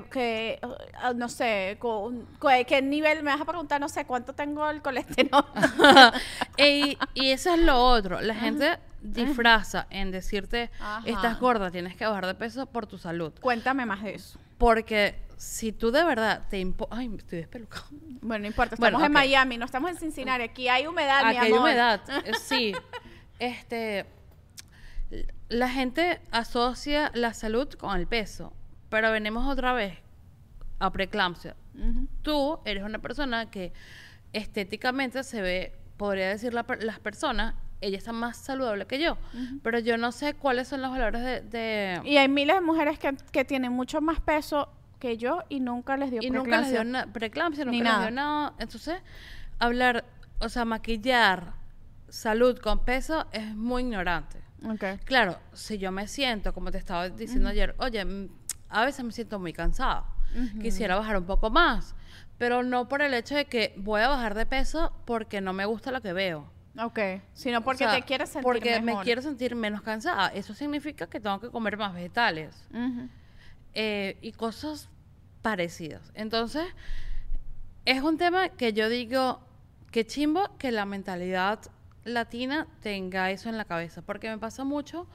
que, uh, no sé, con, qué nivel, me vas a preguntar, no sé, cuánto tengo el colesterol. y, y, eso es lo otro, la gente disfraza en decirte, estás gorda, tienes que bajar de peso por tu salud. Cuéntame más de eso. Porque si tú de verdad te impo Ay, estoy despelucado. Bueno, no importa, Bueno, estamos en. Miami, no estamos en Cincinnati, aquí hay humedad, mi Aquí hay amor. humedad. eh, Sí. Este. La gente asocia la salud con el peso. Pero venimos otra vez a preeclampsia. Tú eres una persona que estéticamente se ve, podría decir la las personas, ella está más saludable que yo. Pero yo no sé cuáles son los valores de. de- Y hay miles de mujeres que, que tienen mucho más peso que yo y nunca les dio y nunca les dio preeclampsia. na- preeclampsia, nunca Ni les nada. dio nada. Entonces, hablar, o sea, maquillar salud con peso es muy ignorante. Ok. Claro, si yo me siento, como te estaba diciendo ayer, oye, a veces me siento muy cansada. Quisiera bajar un poco más, pero no por el hecho de que voy a bajar de peso porque no me gusta lo que veo. Ok, sino porque O sea, te quieres sentir Porque me quiero sentir menos cansada. Eso significa que tengo que comer más vegetales eh, y cosas parecidas. Entonces, es un tema que yo digo que chimbo que la mentalidad latina tenga eso en la cabeza, porque me pasa mucho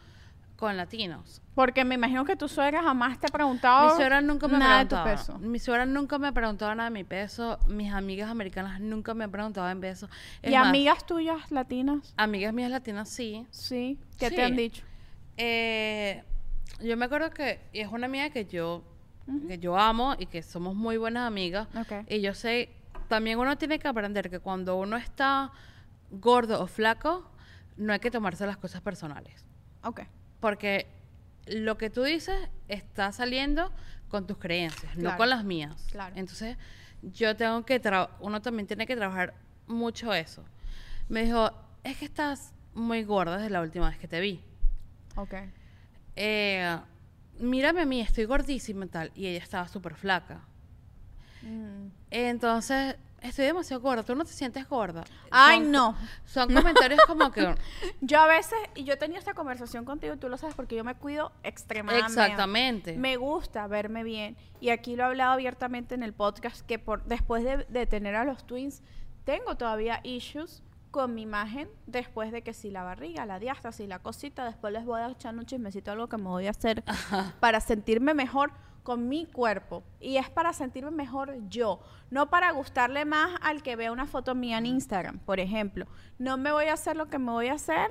con latinos. Porque me imagino que tu suegra jamás te ha preguntado Mi suegra nunca me nada de tu peso. Mi suegra nunca me ha preguntado nada de mi peso. Mis amigas americanas nunca me han preguntado en peso. Es ¿Y más, amigas tuyas latinas? amigas mías latinas sí. Sí. ¿Qué Sí. te han dicho? Eh, yo me acuerdo que y es una amiga que yo que yo amo y que somos muy buenas amigas. Ok. Y yo sé, también uno tiene que aprender que cuando uno está gordo o flaco, no hay que tomarse las cosas personales. Ok. Porque lo que tú dices está saliendo con tus creencias, no con las mías. Claro. Entonces, yo tengo que uno también tiene que trabajar mucho eso. Me dijo, es que estás muy gorda desde la última vez que te vi. Ok. Eh, mírame a mí, estoy gordísima y tal. Y ella estaba súper flaca. Mm. Entonces, estoy demasiado gorda. ¿Tú no te sientes gorda? Ay, Son- no. Son comentarios como que... Yo a veces, y yo he tenido esta conversación contigo, tú lo sabes, porque yo me cuido extremadamente. Exactamente. Me gusta verme bien. Y aquí lo he hablado abiertamente en el podcast, que por después de, de tener a los twins, tengo todavía issues con mi imagen, después de que si la barriga, la diástasis, la cosita, después les voy a echar un chismecito, algo que me voy a hacer para sentirme mejor con mi cuerpo. Y es para sentirme mejor yo, no para gustarle más al que vea una foto mía en Instagram, por ejemplo. No me voy a hacer lo que me voy a hacer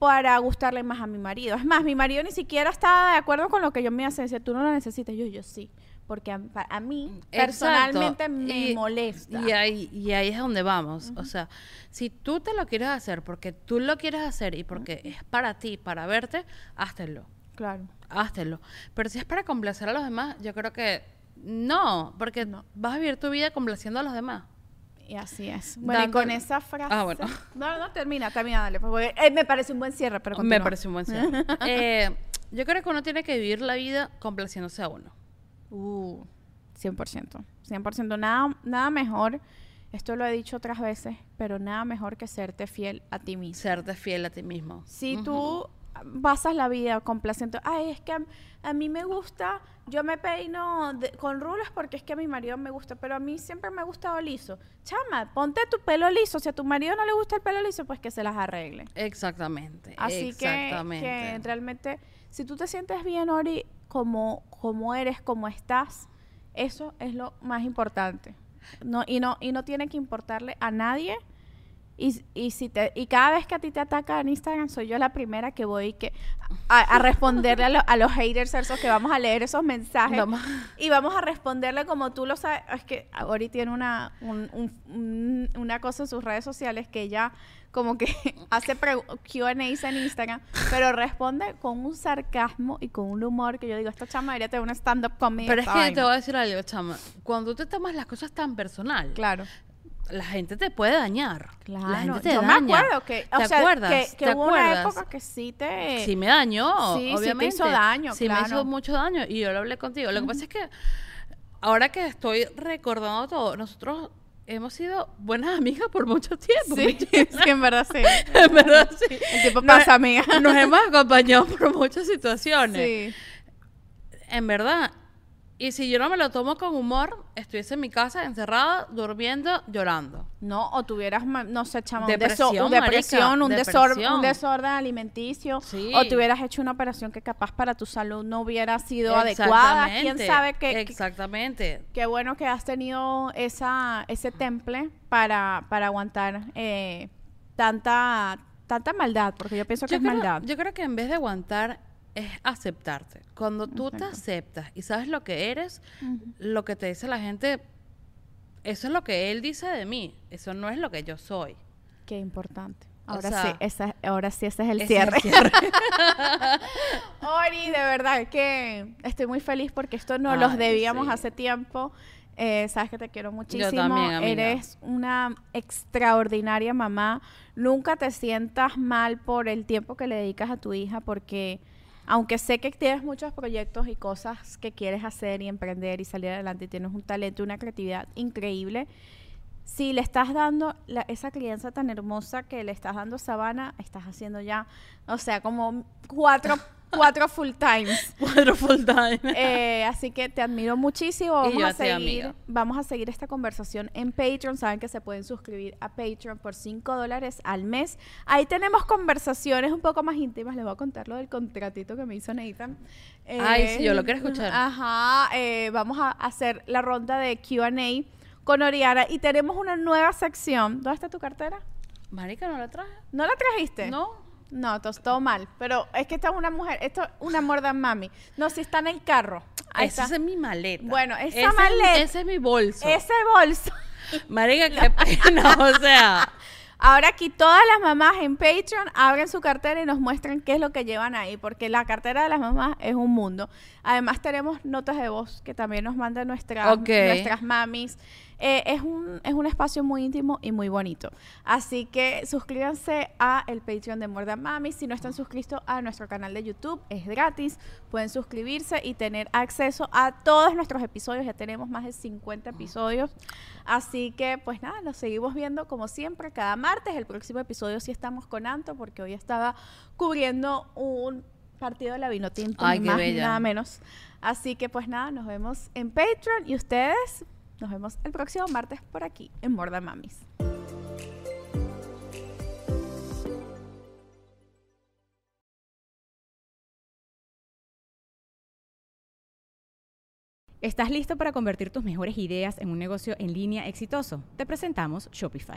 para gustarle más a mi marido. Es más, mi marido ni siquiera estaba de acuerdo con lo que yo me hacía. Decía, tú no lo necesitas. Yo, yo sí. Porque a, mí, Exacto. personalmente, me Y- molesta. Y ahí, y ahí es donde vamos. O sea, si tú te lo quieres hacer porque tú lo quieres hacer y porque es para ti, para verte, háztelo. Claro. Háztelo. Pero si es para complacer a los demás, yo creo que no, porque vas a vivir tu vida complaciendo a los demás. Y así es. Bueno, y con esa frase. Ah, bueno. No, no, termina, termina, dale. pues, porque, eh, me parece un buen cierre, pero Me continúa. parece un buen cierre. Eh, yo creo que uno tiene que vivir la vida complaciéndose a uno. Uh, 100%. 100%. Nada, nada mejor, esto lo he dicho otras veces, pero nada mejor que serte fiel a ti mismo. Serte fiel a ti mismo. Si tú pasas la vida complaciendo, ay, es que a, a mí me gusta, yo me peino de- con rulos porque es que a mi marido me gusta, pero a mí siempre me ha gustado liso. Chama, ponte tu pelo liso. Si a tu marido no le gusta el pelo liso, pues que se las arregle. Exactamente. Así que, que realmente, si tú te sientes bien, Ori, como, como eres, como estás, eso es lo más importante. No, y, no, y no tiene que importarle a nadie. Y, y, si te, y cada vez que a ti te atacan en Instagram, soy yo la primera que voy que a, a responderle a, lo- a los haters esos que vamos a leer esos mensajes. Y vamos a responderle como tú lo sabes. Es que Ori tiene una, un- un- un- una cosa en sus redes sociales que ella como que hace Q&As en Instagram, pero responde con un sarcasmo y con un humor que yo digo, esta chama debería tener un stand-up comedy. Pero es que vaina". te voy a decir algo, chama. Cuando tú te tomas las cosas tan personal, Claro. La gente te puede dañar. Claro, La gente te yo daña. me acuerdo que, o ¿Te sea, acuerdas? que, que ¿Te hubo una época que sí te... Sí me dañó, Sí, sí te obviamente. hizo daño, Sí me hizo mucho daño y yo lo hablé contigo. Lo que pasa es que ahora que estoy recordando todo, nosotros hemos sido buenas amigas por mucho tiempo. Sí, Michelle. sí, en verdad sí. en verdad, sí. El tiempo Nos- pasa, amiga. Nos hemos acompañado por muchas situaciones. Sí. En verdad, Y si yo no me lo tomo con humor, estuviese en mi casa encerrada, durmiendo, llorando. No, o tuvieras, no sé, chama, un, Depresión, deso- un depresión, un, desor- depresión. un desorden alimenticio, Sí. o te hubieras hecho una operación que capaz para tu salud no hubiera sido adecuada. ¿Quién sabe qué, Exactamente. Qué bueno que has tenido esa, ese temple para, para aguantar eh, tanta, tanta maldad, porque yo pienso que es maldad. yo creo que en vez de aguantar es aceptarte. Cuando tú te aceptas y sabes lo que eres, lo que te dice la gente, eso es lo que él dice de mí, eso no es lo que yo soy. Qué importante. O Ahora sea, sí, esa, ahora sí ese es el Ese es el cierre. cierre. Ori, de verdad que estoy muy feliz porque esto no los debíamos sí. hace tiempo. Eh, sabes que te quiero muchísimo. también, amiga. Eres una extraordinaria mamá. Nunca te sientas mal por el tiempo que le dedicas a tu hija porque aunque sé que tienes muchos proyectos y cosas que quieres hacer y emprender y salir adelante y tienes un talento y una creatividad increíble, si le estás dando la- esa crianza tan hermosa que le estás dando a Sabana, estás haciendo ya, o sea, como cuatro, cuatro full times. Cuatro full time. Eh, así que te admiro muchísimo. Y Vamos yo a seguir, vamos a seguir esta conversación en Patreon. Saben que se pueden suscribir a Patreon por 5 dólares al mes. Ahí tenemos conversaciones un poco más íntimas. Les voy a contar lo del contratito que me hizo Nathan. Ay, sí, yo lo quiero escuchar. Ajá. eh, vamos a hacer la ronda de QA con Oriana y tenemos una nueva sección. ¿Dónde está tu cartera? Marica, ¿no la traje? ¿No la trajiste? No. No, todo mal. Pero es que esta es una mujer, esto es una morda mami. No, si está en el carro. Ahí Esa está. es mi maleta. Bueno, esa Ese es- maleta- Ese es mi bolso. Ese bolso. Marica, qué pena, o sea. Ahora aquí todas las mamás en Patreon abren su cartera y nos muestran qué es lo que llevan ahí, porque la cartera de las mamás es un mundo. Además tenemos notas de voz que también nos mandan nuestras, nuestras mamis. Eh, es, un, es un espacio muy íntimo y muy bonito. Así que suscríbanse a el Patreon de Morda Mami. Si no están suscritos a nuestro canal de YouTube, es gratis. Pueden suscribirse y tener acceso a todos nuestros episodios. Ya tenemos más de 50 episodios. Así que, pues nada, nos seguimos viendo como siempre cada martes. El próximo episodio sí estamos con Anto porque hoy estaba cubriendo un partido de la Vinotinto, ni más bella. nada menos. Así que pues nada, nos vemos en Patreon y ustedes nos vemos el próximo martes por aquí en Morda Mamis. ¿Estás listo para convertir tus mejores ideas en un negocio en línea exitoso? Te presentamos Shopify.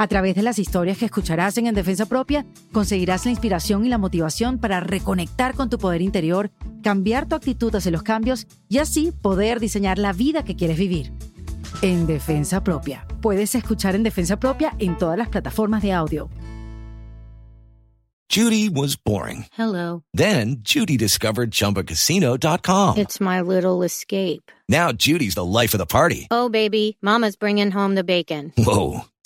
A través de las historias que escucharás en En Defensa Propia, conseguirás la inspiración y la motivación para reconectar con tu poder interior, cambiar tu actitud hacia los cambios y así poder diseñar la vida que quieres vivir. En Defensa Propia. Puedes escuchar En Defensa Propia en todas las plataformas de audio. Judy was boring. Hello. Then Judy discovered ChumbaCasino.com. It's my little escape. Now Judy's the life of the party. Oh, baby, Mama's bringing home the bacon. Whoa,